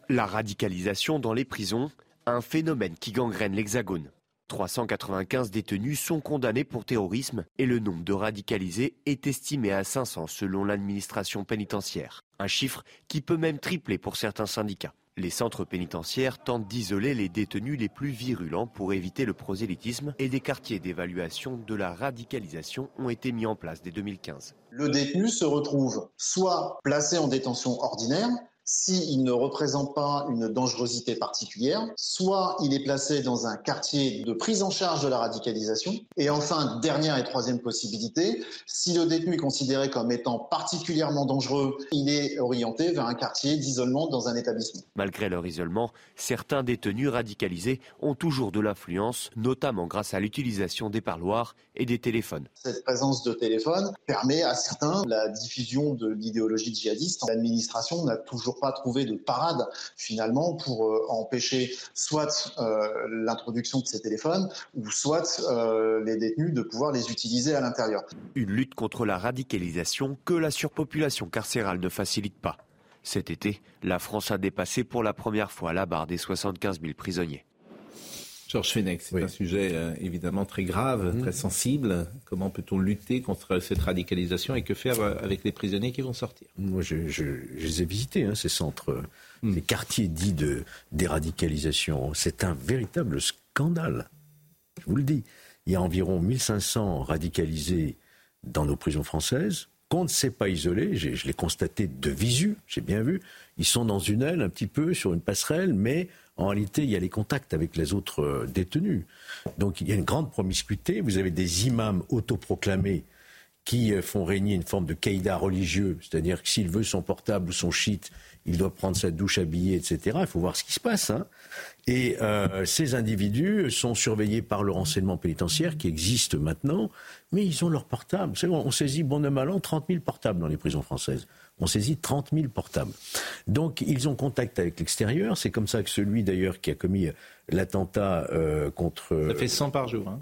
La radicalisation dans les prisons, un phénomène qui gangrène l'Hexagone. 395 détenus sont condamnés pour terrorisme et le nombre de radicalisés est estimé à 500 selon l'administration pénitentiaire. Un chiffre qui peut même tripler pour certains syndicats. Les centres pénitentiaires tentent d'isoler les détenus les plus virulents pour éviter le prosélytisme et des quartiers d'évaluation de la radicalisation ont été mis en place dès 2015. le détenu se retrouve soit placé en détention ordinaire, s'il ne représente pas une dangerosité particulière, soit il est placé dans un quartier de prise en charge de la radicalisation, et enfin, dernière et troisième possibilité, si le détenu est considéré comme étant particulièrement dangereux, il est orienté vers un quartier d'isolement dans un établissement. Malgré leur isolement, certains détenus radicalisés ont toujours de l'influence, notamment grâce à l'utilisation des parloirs et des téléphones. Cette présence de téléphone permet à certains la diffusion de l'idéologie djihadiste. L'administration n'a toujours pas trouvé de parade finalement pour euh, empêcher soit euh, l'introduction de ces téléphones ou soit euh, les détenus de pouvoir les utiliser à l'intérieur. Une lutte contre la radicalisation que la surpopulation carcérale ne facilite pas. Cet été, la France a dépassé pour la première fois la barre des 75 000 prisonniers. Georges Fenech, c'est un sujet euh, évidemment très grave, Mmh. très sensible. Comment peut-on lutter contre cette radicalisation et que faire euh, avec les prisonniers qui vont sortir? Moi, je, je- je les ai visités, hein, ces centres, ces quartiers dits de déradicalisation. C'est un véritable scandale. Je vous le dis. Il y a environ 1500 radicalisés dans nos prisons françaises qu'on ne s'est pas isolés. J'ai- Je l'ai constaté de visu, j'ai bien vu. Ils sont dans une aile, un petit peu, sur une passerelle, mais en réalité, il y a les contacts avec les autres euh, détenus. Donc il y a une grande promiscuité. Vous avez des imams autoproclamés qui euh, font régner une forme de caïda religieux, c'est-à-dire que s'il veut son portable ou son shit, il doit prendre sa douche habillée, etc. Il faut voir ce qui se passe. Hein. Et euh, ces individus sont surveillés par le renseignement pénitentiaire qui existe maintenant, mais ils ont leur portable. On saisit bon an mal an 30 000 portables dans les prisons françaises. On saisit 30 000 portables. Donc ils ont contact avec l'extérieur. C'est comme ça que celui d'ailleurs qui a commis l'attentat euh, contre... Ça fait 100 par jour. Hein.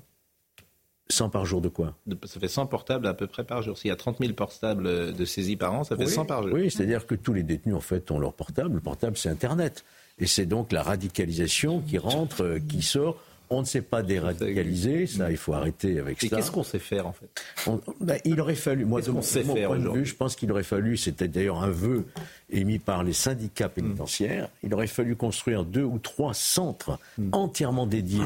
100 par jour de quoi? Ça fait 100 portables à peu près par jour. S'il y a 30 000 portables de saisie par an, ça fait 100 par jour. Oui, c'est-à-dire que tous les détenus, en fait, ont leur portable. Le portable, c'est Internet. Et c'est donc la radicalisation qui rentre, euh, qui sort. On ne sait pas déradicaliser, ça, il faut arrêter avec ça. Et qu'est-ce qu'on sait faire, en fait ben, Il aurait fallu, moi, de mon, point de vue, je pense qu'il aurait fallu, c'était d'ailleurs un vœu émis par les syndicats pénitentiaires, il aurait fallu construire deux ou trois centres hmm. entièrement dédiés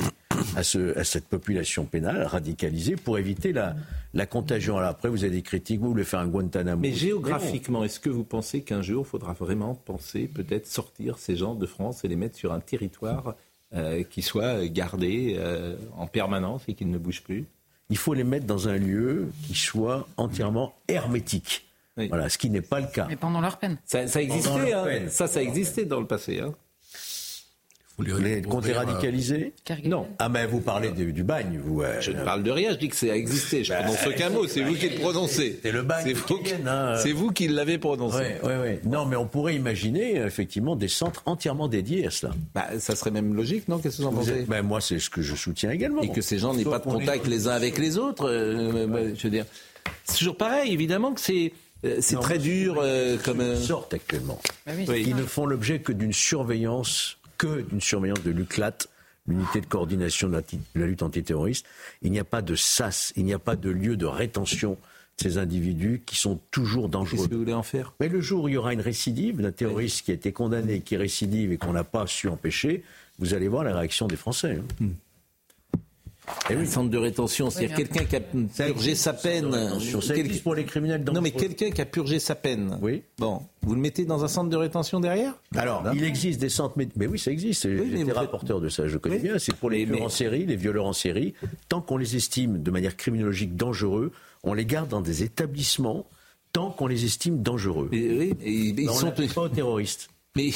à, ce, à, cette population pénale radicalisée pour éviter la, la contagion. Alors après, vous avez des critiques, vous voulez faire un Guantanamo. Mais géographiquement, est-ce que vous pensez qu'un jour, il faudra vraiment penser peut-être sortir ces gens de France et les mettre sur un territoire euh, qui soit gardé euh, en permanence et qui ne bouge plus Il faut les mettre dans un lieu qui soit entièrement hermétique. Voilà, ce qui n'est pas le cas. Mais pendant leur peine. Ça, ça existait, hein. ça, ça existait dans le passé. Hein. Vous les comptez radicaliser Non. Ah mais vous parlez du, bagne, vous. je ne parle de rien, je dis que ça a existé. Je ne bah, prononce aucun mot, c'est vous qui le prononcez. C'est le bagne. C'est vous, qui l'avez prononcé. Oui, oui, Non, mais on pourrait imaginer effectivement des centres entièrement dédiés à cela. Bah, ça serait même logique, non? Qu'est-ce que vous en pensez? ben, Moi, c'est ce que je soutiens également. Et que ces gens n'aient pas de contact les uns avec les autres. Euh, je veux dire, c'est toujours pareil. Évidemment que c'est. Euh, c'est très dur euh, comme. Ils sortent actuellement. Bah Ils ne font l'objet que d'une surveillance que d'une surveillance de l'UCLAT, l'unité de coordination de la, lutte antiterroriste. Il n'y a pas de SAS, il n'y a pas de lieu de rétention de ces individus qui sont toujours dangereux. Qu'est-ce que vous voulez en faire? Mais le jour où il y aura une récidive d'un terroriste qui a été condamné, qui récidive et qu'on n'a pas su empêcher, vous allez voir la réaction des Français. Hein. Hmm. Et oui. centre de rétention, c'est-à-dire quelqu'un qui a purgé sa peine. Pour les criminels Non, mais quelqu'un qui a purgé sa peine. Oui. Bon, vous le mettez dans un centre de rétention derrière? Alors, il existe des centres, mais oui, ça existe. Oui, J'étais rapporteur de ça, je connais bien. C'est pour les tueurs en série, les violeurs en série. Tant qu'on les estime de manière criminologique dangereux, on les garde dans des établissements tant qu'on les estime dangereux. oui, ils sont pas terroristes. Mais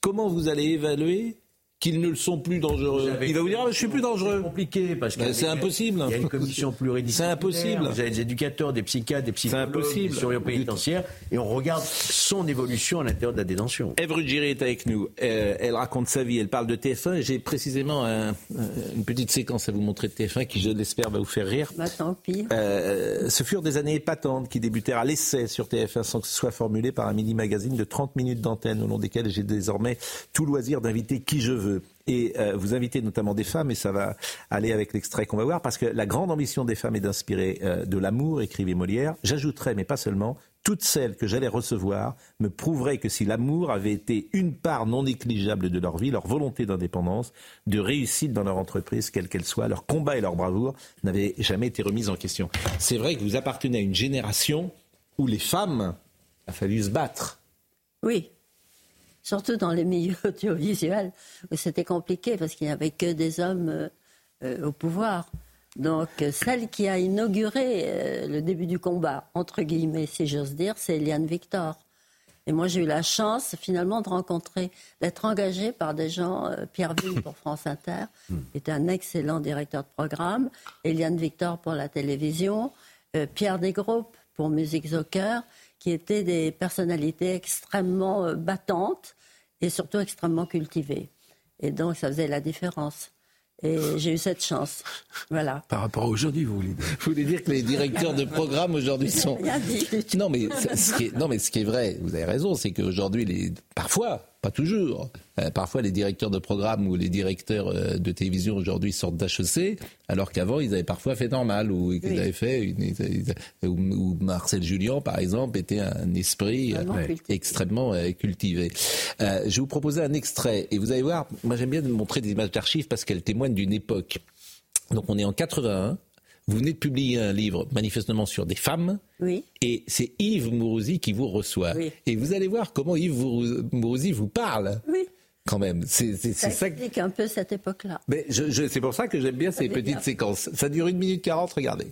comment vous allez évaluer qu'ils ne le sont plus dangereux. Il va vous dire, ah, je suis plus dangereux. C'est compliqué parce que ben, c'est impossible. Il y a une commission pluridisciplinaire. C'est impossible. Vous avez des éducateurs, des psychiatres, des psychologues, des surveillants pénitentiaires, et on regarde son évolution à l'intérieur de la détention. Ève Ruggieri est avec nous. Euh, elle raconte sa vie. Elle parle de TF1. J'ai précisément une petite séquence à vous montrer de TF1 qui, je l'espère, va vous faire rire. Bah, tant pis. Euh, ce furent des années épatantes qui débutèrent à l'essai sur TF1 sans que ce soit formulé par un mini magazine de 30 minutes d'antenne au long desquelles j'ai désormais tout loisir d'inviter qui je veux et euh, vous invitez notamment des femmes, et ça va aller avec l'extrait qu'on va voir, parce que la grande ambition des femmes est d'inspirer euh, de l'amour, écrivait Molière. J'ajouterais, mais pas seulement, toutes celles que j'allais recevoir me prouveraient que si l'amour avait été une part non négligeable de leur vie, leur volonté d'indépendance, de réussite dans leur entreprise, quelle qu'elle soit, leur combat et leur bravoure n'avaient jamais été remis en question. C'est vrai que vous appartenez à une génération où les femmes a fallu se battre. Oui, surtout dans les milieux audiovisuels, où c'était compliqué parce qu'il n'y avait que des hommes euh, euh, au pouvoir. Donc, celle qui a inauguré euh, le début du combat, entre guillemets, si j'ose dire, c'est Eliane Victor. Et moi, j'ai eu la chance, finalement, de rencontrer, d'être engagée par des gens, Pierre Ville pour France Inter, qui était un excellent directeur de programme, Eliane Victor pour la télévision, Pierre Desgroupes pour Musique Zocker, qui étaient des personnalités extrêmement battantes et surtout extrêmement cultivée. Et donc, ça faisait la différence. Et j'ai eu cette chance. Voilà. Par rapport à aujourd'hui, vous voulez dire Vous voulez dire que les directeurs de programme aujourd'hui sont. Non mais, ce qui est, non, mais ce qui est vrai, vous avez raison, c'est qu'aujourd'hui, les... parfois, pas toujours. Euh, parfois, les directeurs de programme ou les directeurs euh, de télévision aujourd'hui sortent d'HEC, alors qu'avant, ils avaient parfois fait normal, ou ils avaient fait, une, ou, Marcel Julien, par exemple, était un esprit euh, extrêmement cultivé. je vais vous proposer un extrait, et vous allez voir, moi j'aime bien montrer des images d'archives parce qu'elles témoignent d'une époque. Donc on est en 81, vous venez de publier un livre manifestement sur des femmes. Oui. Et c'est Yves Mourouzi qui vous reçoit. Et vous allez voir comment Yves Mourouzi vous parle. Oui. Quand même, c'est ça, ça explique un peu cette époque-là. Mais je, c'est pour ça que j'aime bien ces petites séquences. Ça dure une minute quarante, regardez.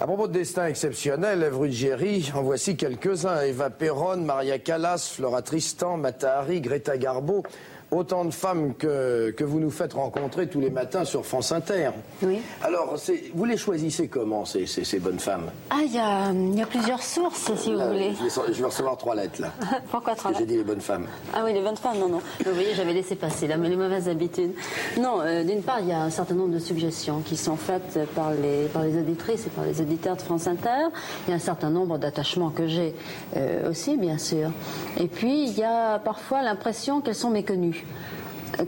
À propos de destin exceptionnel, Ève Ruggieri, en voici quelques-uns. Eva Perron, Maria Callas, Flora Tristan, Matahari, Greta Garbo. Autant de femmes que, que vous nous faites rencontrer tous les matins sur France Inter. Oui. Alors, vous les choisissez comment, ces, ces, ces bonnes femmes? Ah, il y a, il y a plusieurs sources, si vous voulez. je, vais, recevoir trois lettres, là. Pourquoi Parce que j'ai dit les bonnes femmes. Ah oui, les bonnes femmes, non, non. Vous voyez, j'avais laissé passer là, mais les mauvaises habitudes. Non, euh, d'une part, il y a un certain nombre de suggestions qui sont faites par les, par les auditrices et par les auditeurs de France Inter. Il y a un certain nombre d'attachements que j'ai euh, aussi, bien sûr. Et puis, il y a parfois l'impression qu'elles sont méconnues.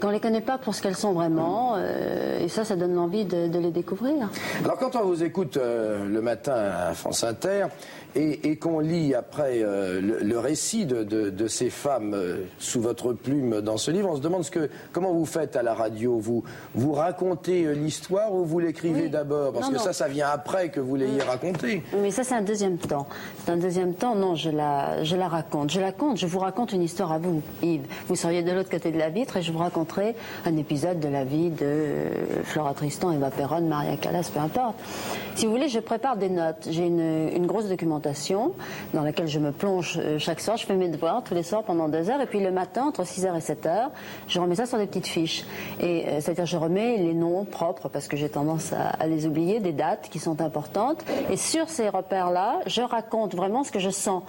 Qu'on les connaît pas pour ce qu'elles sont vraiment, euh, et ça, ça donne envie de, de les découvrir. Alors quand on vous écoute euh, le matin à France Inter et, et qu'on lit après euh, le, le récit de, de- de ces femmes euh, sous votre plume dans ce livre, on se demande ce que, comment vous faites à la radio? Vous, vous racontez euh, l'histoire ou vous l'écrivez d'abord? Parce Non, que non. ça, ça vient après que vous l'ayez raconté. Oui, Mais ça, c'est un deuxième temps. C'est un deuxième temps, non, je la, je la raconte. Je la raconte, je vous raconte une histoire à vous, Yves. Vous seriez de l'autre côté de la vitre et je vous raconterai un épisode de la vie de Flora Tristan, Eva Perron, Maria Callas, peu importe. Si vous voulez, je prépare des notes. J'ai une, une grosse documentation dans laquelle je me plonge euh, chaque soir. Je fais mes devoirs tous les soirs pendant deux heures et puis le matin, entre 6h et 7h, je remets ça sur des petites fiches. Et euh, c'est-à-dire, je remets les noms propres parce que j'ai tendance à, à les oublier, des dates qui sont importantes. Et sur ces repères-là, je raconte vraiment ce que je sens.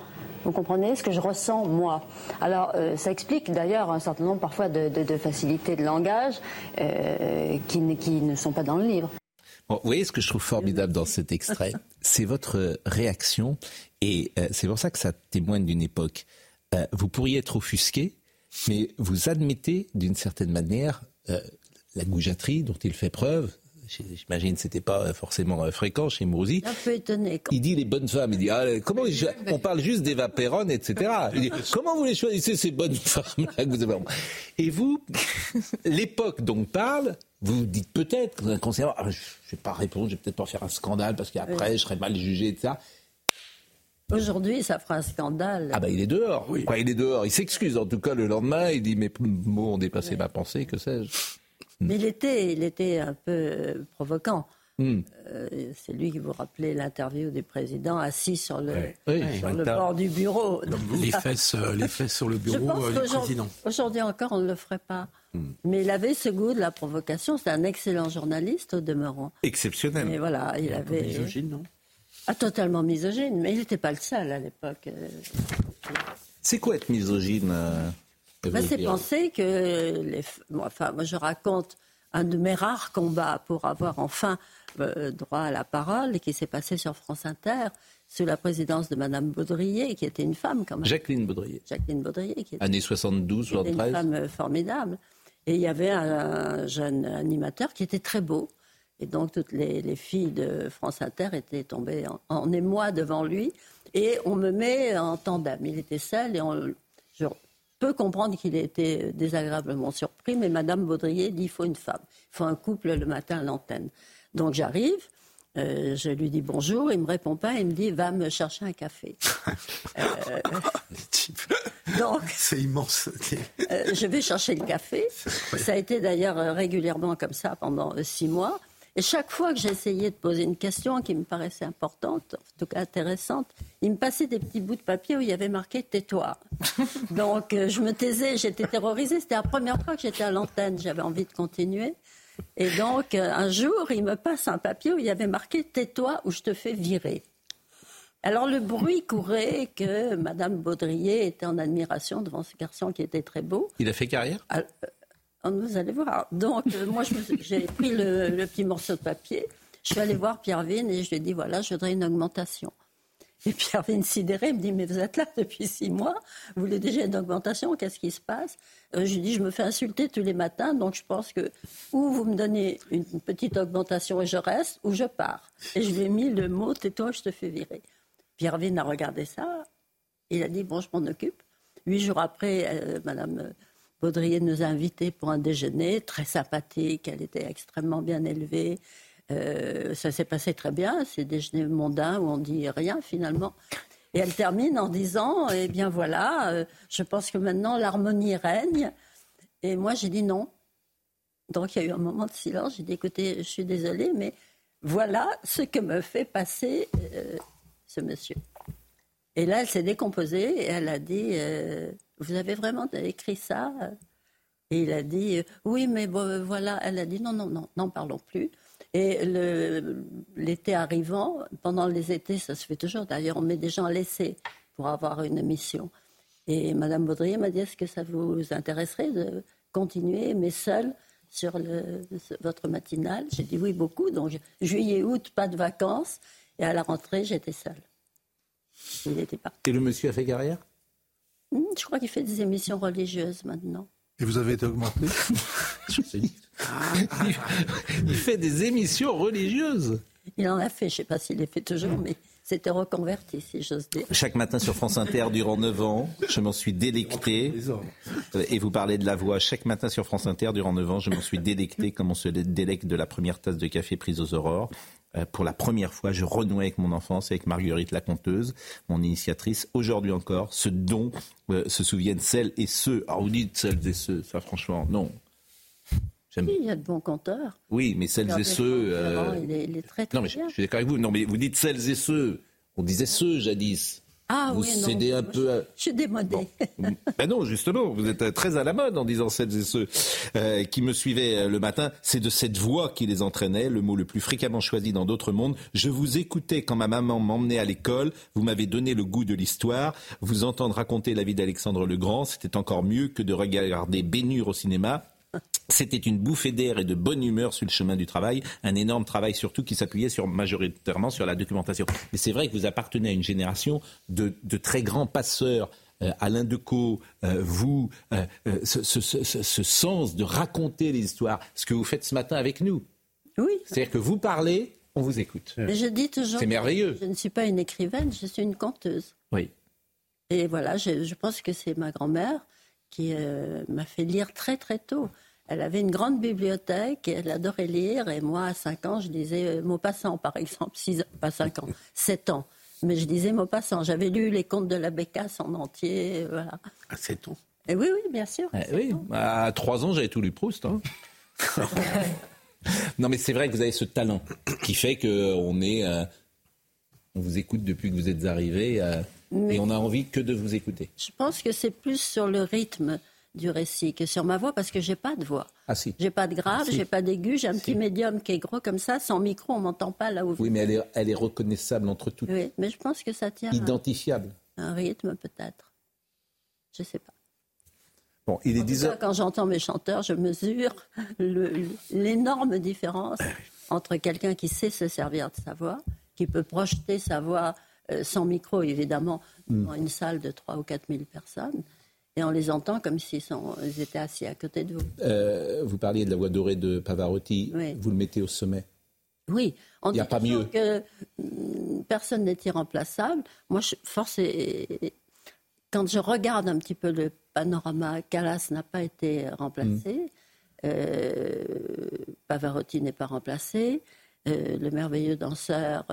Vous comprenez? Ce que je ressens moi. Alors euh, ça explique d'ailleurs un certain nombre parfois de, de, de facilités de langage euh, qui, qui ne sont pas dans le livre. Bon, vous voyez ce que je trouve formidable dans cet extrait? C'est votre réaction, et euh, c'est pour ça que ça témoigne d'une époque. Euh, vous pourriez être offusqué, mais vous admettez d'une certaine manière euh, la goujaterie dont il fait preuve. J'imagine que c'était pas forcément fréquent chez Mourouzi. Un peu étonné. Il dit les bonnes femmes. Il dit ah, comment on parle juste d'Eva Perron, etc. Il dit, comment vous les choisissez ces bonnes femmes? Là que vous avez Et vous, l'époque dont parle, vous dites peut-être inconsciemment, ah, je vais pas répondre, je vais peut-être pas faire un scandale parce qu'après je serai mal jugé, etc. Aujourd'hui, ça fera un scandale. Ah bah il est dehors. Quoi, il est dehors. Il s'excuse en tout cas le lendemain. Il dit mes mots ont dépassé ma pensée, que sais-je. Mais il était, il était un peu euh, provocant. Hmm. Euh, c'est lui qui vous rappelait l'interview du président assis sur le, Oui, sur sur le bord du bureau. Les fesses, euh, les fesses sur le Je bureau pense euh, du président. aujourd'hui encore, on ne le ferait pas. Hmm. Mais il avait ce goût de la provocation. C'est un excellent journaliste au demeurant. Exceptionnel. Et voilà, il avait. misogyne, non? Ah, totalement misogyne, mais il n'était pas le seul à l'époque. C'est quoi être misogyne euh, bah, c'est penser que les, moi, enfin, moi, je raconte un de mes rares combats pour avoir enfin euh, droit à la parole et qui s'est passé sur France Inter sous la présidence de Madame Baudrier, qui était une femme quand même. Jacqueline Baudrier. Jacqueline Baudrier, qui était Années 72, qui était une 73. femme euh, formidable. Et il y avait un, un jeune animateur qui était très beau. Et donc, toutes les, les filles de France Inter étaient tombées en, en émoi devant lui. Et on me met en tandem. Il était seul et on, je peux comprendre qu'il ait été désagréablement surpris. Mais Madame Baudrier dit il faut une femme. Il faut un couple le matin à l'antenne. Donc, j'arrive. Euh, je lui dis bonjour, il me répond pas, il me dit va me chercher un café. Euh, donc, C'est immense. euh, je vais chercher le café. Ça a été d'ailleurs régulièrement comme ça pendant six mois. Et chaque fois que j'essayais de poser une question qui me paraissait importante, en tout cas intéressante, il me passait des petits bouts de papier où il y avait marqué tais-toi. Donc je me taisais, j'étais terrorisée. C'était la première fois que j'étais à l'antenne, j'avais envie de continuer. Et donc euh, un jour, il me passe un papier où il y avait marqué tais-toi ou je te fais virer. Alors le bruit courait que Madame Baudrier était en admiration devant ce garçon qui était très beau. Il a fait carrière? Ah, euh, vous allez voir. Donc, euh, moi, j'ai pris le, le petit morceau de papier. Je suis allée voir Pierre Vine et je lui ai dit voilà, je voudrais une augmentation. Et Pierre Vine, sidéré, me dit mais vous êtes là depuis six mois, vous voulez déjà une augmentation, qu'est-ce qui se passe Euh, Je lui dis je me fais insulter tous les matins, donc je pense que ou vous me donnez une petite augmentation et je reste, ou je pars. Et je lui ai mis le mot tais-toi, je te fais virer. Pierre Vine a regardé ça, il a dit bon, je m'en occupe. Huit jours après, euh, Madame Baudrier nous a invités pour un déjeuner très sympathique. Elle était extrêmement bien élevée. Euh, ça s'est passé très bien. C'est déjeuner mondain où on dit rien finalement. Et elle termine en disant Eh bien voilà, euh, je pense que maintenant l'harmonie règne. Et moi j'ai dit non. Donc il y a eu un moment de silence. J'ai dit écoutez, je suis désolée, mais voilà ce que me fait passer euh, ce monsieur. Et là, elle s'est décomposée et elle a dit Vous avez vraiment écrit ça? Et il a dit Oui, mais voilà. Elle a dit Non, non, non, n'en parlons plus. Et l'été arrivant, pendant les étés, ça se fait toujours. D'ailleurs, on met des gens à l'essai pour avoir une émission. Et Madame Baudrier m'a dit Est-ce que ça vous intéresserait de continuer, mais seule sur le, votre matinale? J'ai dit oui, beaucoup. Donc, juillet, août, pas de vacances. Et à la rentrée, j'étais seule. Il n'était pas. Et le monsieur a fait carrière? Hmm, Je crois qu'il fait des émissions religieuses maintenant. Et vous avez été augmenté? Il fait des émissions religieuses. Il en a fait, je ne sais pas s'il les fait toujours, mais c'était reconverti, si j'ose dire. Chaque matin sur France Inter, durant 9 ans, je m'en suis délecté. Et vous parlez de la voix. Chaque matin sur France Inter, durant 9 ans, je m'en suis délecté comme on se délecte de la première tasse de café prise aux aurores. Euh, pour la première fois, je renouais avec mon enfance, avec Marguerite la conteuse, mon initiatrice. Aujourd'hui encore, ce dont euh, se souviennent celles et ceux. Alors vous dites celles et ceux, ça franchement, non. Oui, il y a de bons conteurs. Oui, mais celles et ceux. Euh... Il, est, il, est, très, très Non, mais je, je suis d'accord avec vous. Non, mais vous dites celles et ceux. On disait ceux jadis. Ah vous oui, cédez non, un peu à... Je suis démodé. Bon. ben non, justement, vous êtes très à la mode en disant celles et ceux euh, qui me suivaient euh, le matin. C'est de cette voix qui les entraînait, le mot le plus fréquemment choisi dans d'autres mondes. Je vous écoutais quand ma maman m'emmenait à l'école. Vous m'avez donné le goût de l'histoire. Vous entendre raconter la vie d'Alexandre le Grand, c'était encore mieux que de regarder Bénure au cinéma. C'était une bouffée d'air et de bonne humeur sur le chemin du travail, un énorme travail surtout qui s'appuyait sur, majoritairement sur la documentation. Mais c'est vrai que vous appartenez à une génération de, de très grands passeurs. Euh, Alain Decaux, euh, vous, euh, ce, ce, ce, ce, sens de raconter les histoires, ce que vous faites ce matin avec nous. Oui. C'est-à-dire que vous parlez, on vous écoute. Mais je dis toujours. C'est merveilleux. Je ne suis pas une écrivaine, je suis une conteuse. Oui. Et voilà, je, je pense que c'est ma grand-mère qui m'a fait lire très très tôt. Elle avait une grande bibliothèque et elle adorait lire. Et moi, à 5 ans, je lisais Maupassant, par exemple. 6 ans, pas 5 ans, 7 ans. Mais je lisais Maupassant. J'avais lu les contes de la Bécasse en entier. Voilà. À 7 ans et Oui, oui, bien sûr. Eh oui, à 3 ans, j'avais tout lu Proust. Hein. non, mais c'est vrai que vous avez ce talent qui fait qu'on est. Euh, on vous écoute depuis que vous êtes arrivé euh, et on a envie que de vous écouter. Je pense que c'est plus sur le rythme du récit que sur ma voix parce que j'ai pas de voix. Ah si. J'ai pas de grave, Ah, si. j'ai pas d'aigu, j'ai un Si. petit médium qui est gros comme ça, sans micro, on m'entend pas là où. Oui, mais elle est, elle est reconnaissable entre toutes. Oui, mais je pense que ça tient à Identifiable. un rythme peut-être. Je sais pas. Bon, il est En tout 10 cas, heures. quand j'entends mes chanteurs, je mesure l'énorme différence entre quelqu'un qui sait se servir de sa voix, qui peut projeter sa voix euh, sans micro, évidemment, Mm. dans une salle de 3 ou 4 000 personnes, et on les entend comme s'ils étaient assis à côté de vous. Euh, vous parliez de la voix dorée de Pavarotti. Oui. Vous le mettez au sommet. Oui, on Il y a dit pas mieux. que mm, personne n'est irremplaçable. Moi, je, force est- quand je regarde un petit peu le panorama, Callas n'a pas été remplacé, euh, Pavarotti n'est pas remplacé, euh, le merveilleux danseur,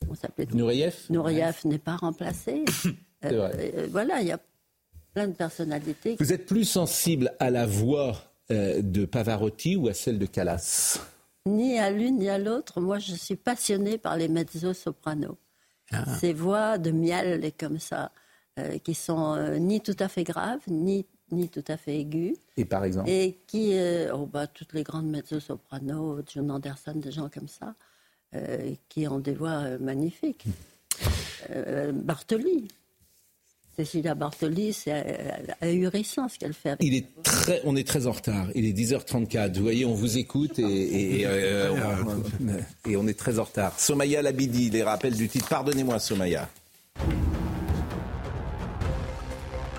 comment s'appelait Nureyev? Nureyev n'est pas remplacé. Voilà, il y a plein de personnalités. Vous êtes plus sensible à la voix euh, de Pavarotti ou à celle de Callas? Ni à l'une ni à l'autre. Moi, je suis passionnée par les mezzo-sopranos. Ces voix de miel et comme ça, euh, qui sont euh, ni tout à fait graves, ni, ni tout à fait aiguës. Et par exemple? Et qui, oh bah, toutes les grandes mezzo-sopranos, John Anderson, des gens comme ça, qui ont des voix magnifiques. Euh, Bartoli. Cécilia Bartoli, c'est euh, ahurissant ce qu'elle fait. avec Il est très, on est très en retard. Il est 10h34. Vous voyez, on vous écoute et, et, euh, on, et on est très en retard. Somaya Labidi, les rappels du titre. Pardonnez-moi, Somaya.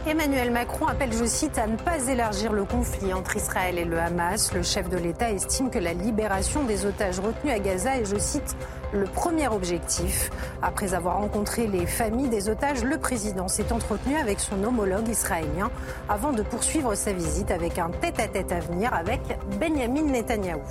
Emmanuel Macron appelle, je cite, à ne pas élargir le conflit entre Israël et le Hamas. Le chef de l'État estime que la libération des otages retenus à Gaza est, je cite, le premier objectif. Après avoir rencontré les familles des otages, le président s'est entretenu avec son homologue israélien avant de poursuivre sa visite avec un tête-à-tête à venir avec Benjamin Netanyahou.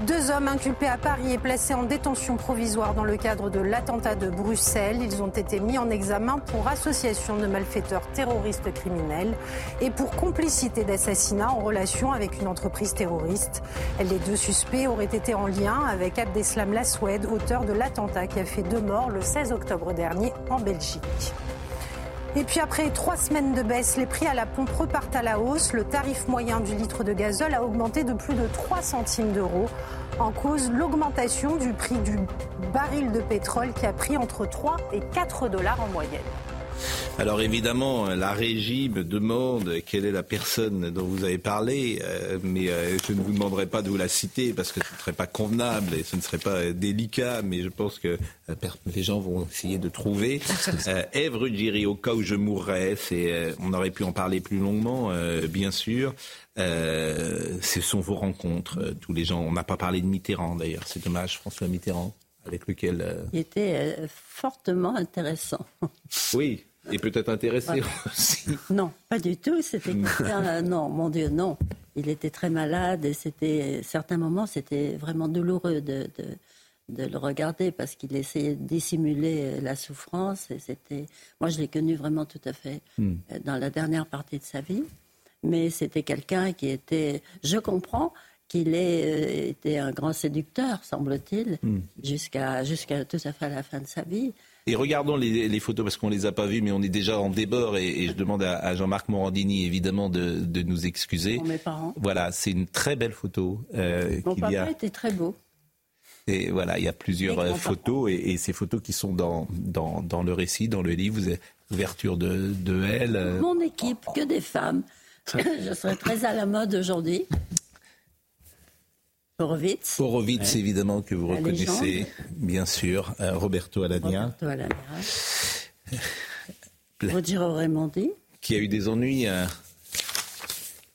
Deux hommes inculpés à Paris et placés en détention provisoire dans le cadre de l'attentat de Bruxelles. Ils ont été mis en examen pour association de malfaiteurs terroristes criminels et pour complicité d'assassinat en relation avec une entreprise terroriste. Les deux suspects auraient été en lien avec Abdeslam Laswed, auteur de l'attentat qui a fait deux morts le 16 octobre dernier en Belgique. Et puis après trois semaines de baisse, les prix à la pompe repartent à la hausse. Le tarif moyen du litre de gazole a augmenté de plus de 3 centimes d'euros. En cause, l'augmentation du prix du baril de pétrole qui a pris entre 3 et 4 dollars en moyenne. Alors évidemment, la régie me demande quelle est la personne dont vous avez parlé, euh, mais euh, je ne vous demanderai pas de vous la citer parce que ce ne serait pas convenable et ce ne serait pas délicat, mais je pense que euh, les gens vont essayer de trouver. Ève Ruggieri, au cas où je mourrais, c'est, on aurait pu en parler plus longuement, bien sûr. ce sont vos rencontres, tous les gens. On n'a pas parlé de Mitterrand d'ailleurs, c'est dommage, François Mitterrand avec lequel... Il était fortement intéressant. Oui, et peut-être intéressé aussi. Non, pas du tout. C'était euh, non, mon Dieu, non. Il était très malade et c'était, certains moments, c'était vraiment douloureux de, de, le regarder parce qu'il essayait de dissimuler la souffrance. Et c'était, moi, je l'ai connu vraiment tout à fait hmm. euh, dans la dernière partie de sa vie. Mais c'était quelqu'un qui était, je comprends qu'il ait euh, été un grand séducteur, semble-t-il, hmm. jusqu'à jusqu'à tout à fait la fin de sa vie. Et regardons les, photos parce qu'on les a pas vues, mais on est déjà en débord et, je demande à, Jean-Marc Morandini évidemment de, nous excuser. Pour mes parents. Voilà, c'est une très belle photo. Euh, Mon papa était très beau. Et voilà, il y a plusieurs euh, photos et, ces photos qui sont dans, dans, le récit, dans le livre, vous avez l'ouverture de, de elle. Euh. Mon équipe, que des femmes. je serais très à la mode aujourd'hui. Horowitz. Horowitz, évidemment, que vous reconnaissez, bien sûr. Euh, Roberto Alagna. Roberto Alagna. Rogero Raimondi. Qui a eu des ennuis euh,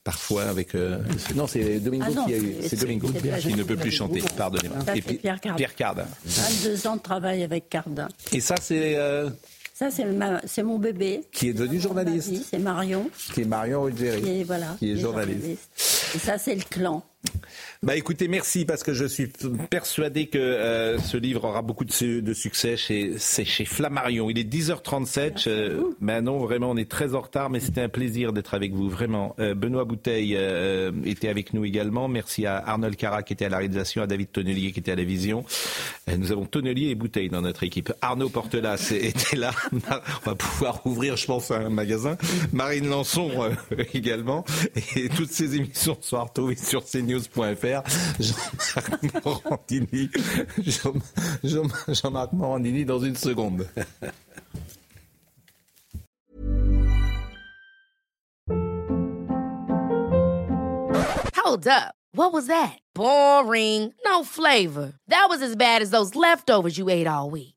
parfois avec. Euh, non, c'est Domingo ah qui a eu. C'est Domingo qui ne peut plus chanter. Pardonnez-moi. Et puis Pierre Cardin. Pierre Cardin. 22 ans de travail avec Cardin. Et ça, c'est. Ça, c'est mon bébé. Qui est devenu journaliste. C'est Marion. Qui est Marion Ruggieri. Qui est, voilà, qui est journaliste. Et ça, c'est le clan. Bah écoutez, merci parce que je suis persuadé que euh, ce livre aura beaucoup de, de succès chez, chez Flammarion. Il est 10h37. Euh, non, vraiment, on est très en retard, mais c'était un plaisir d'être avec vous, vraiment. Euh, Benoît Bouteille euh, était avec nous également. Merci à Arnold Cara qui était à la réalisation, à David Tonnelier qui était à la vision. nous avons Tonnelier et Bouteille dans notre équipe. Arnaud Portelas était là. On va pouvoir ouvrir, je pense, un magasin. Marine Lançon également. Et toutes ces émissions sont retrouvées sur cnews.fr. Jean-Marc Morandini. Jean-Marc Morandini dans une seconde. Hold up. What was that? Boring. No flavor. That was as bad as those leftovers you ate all week.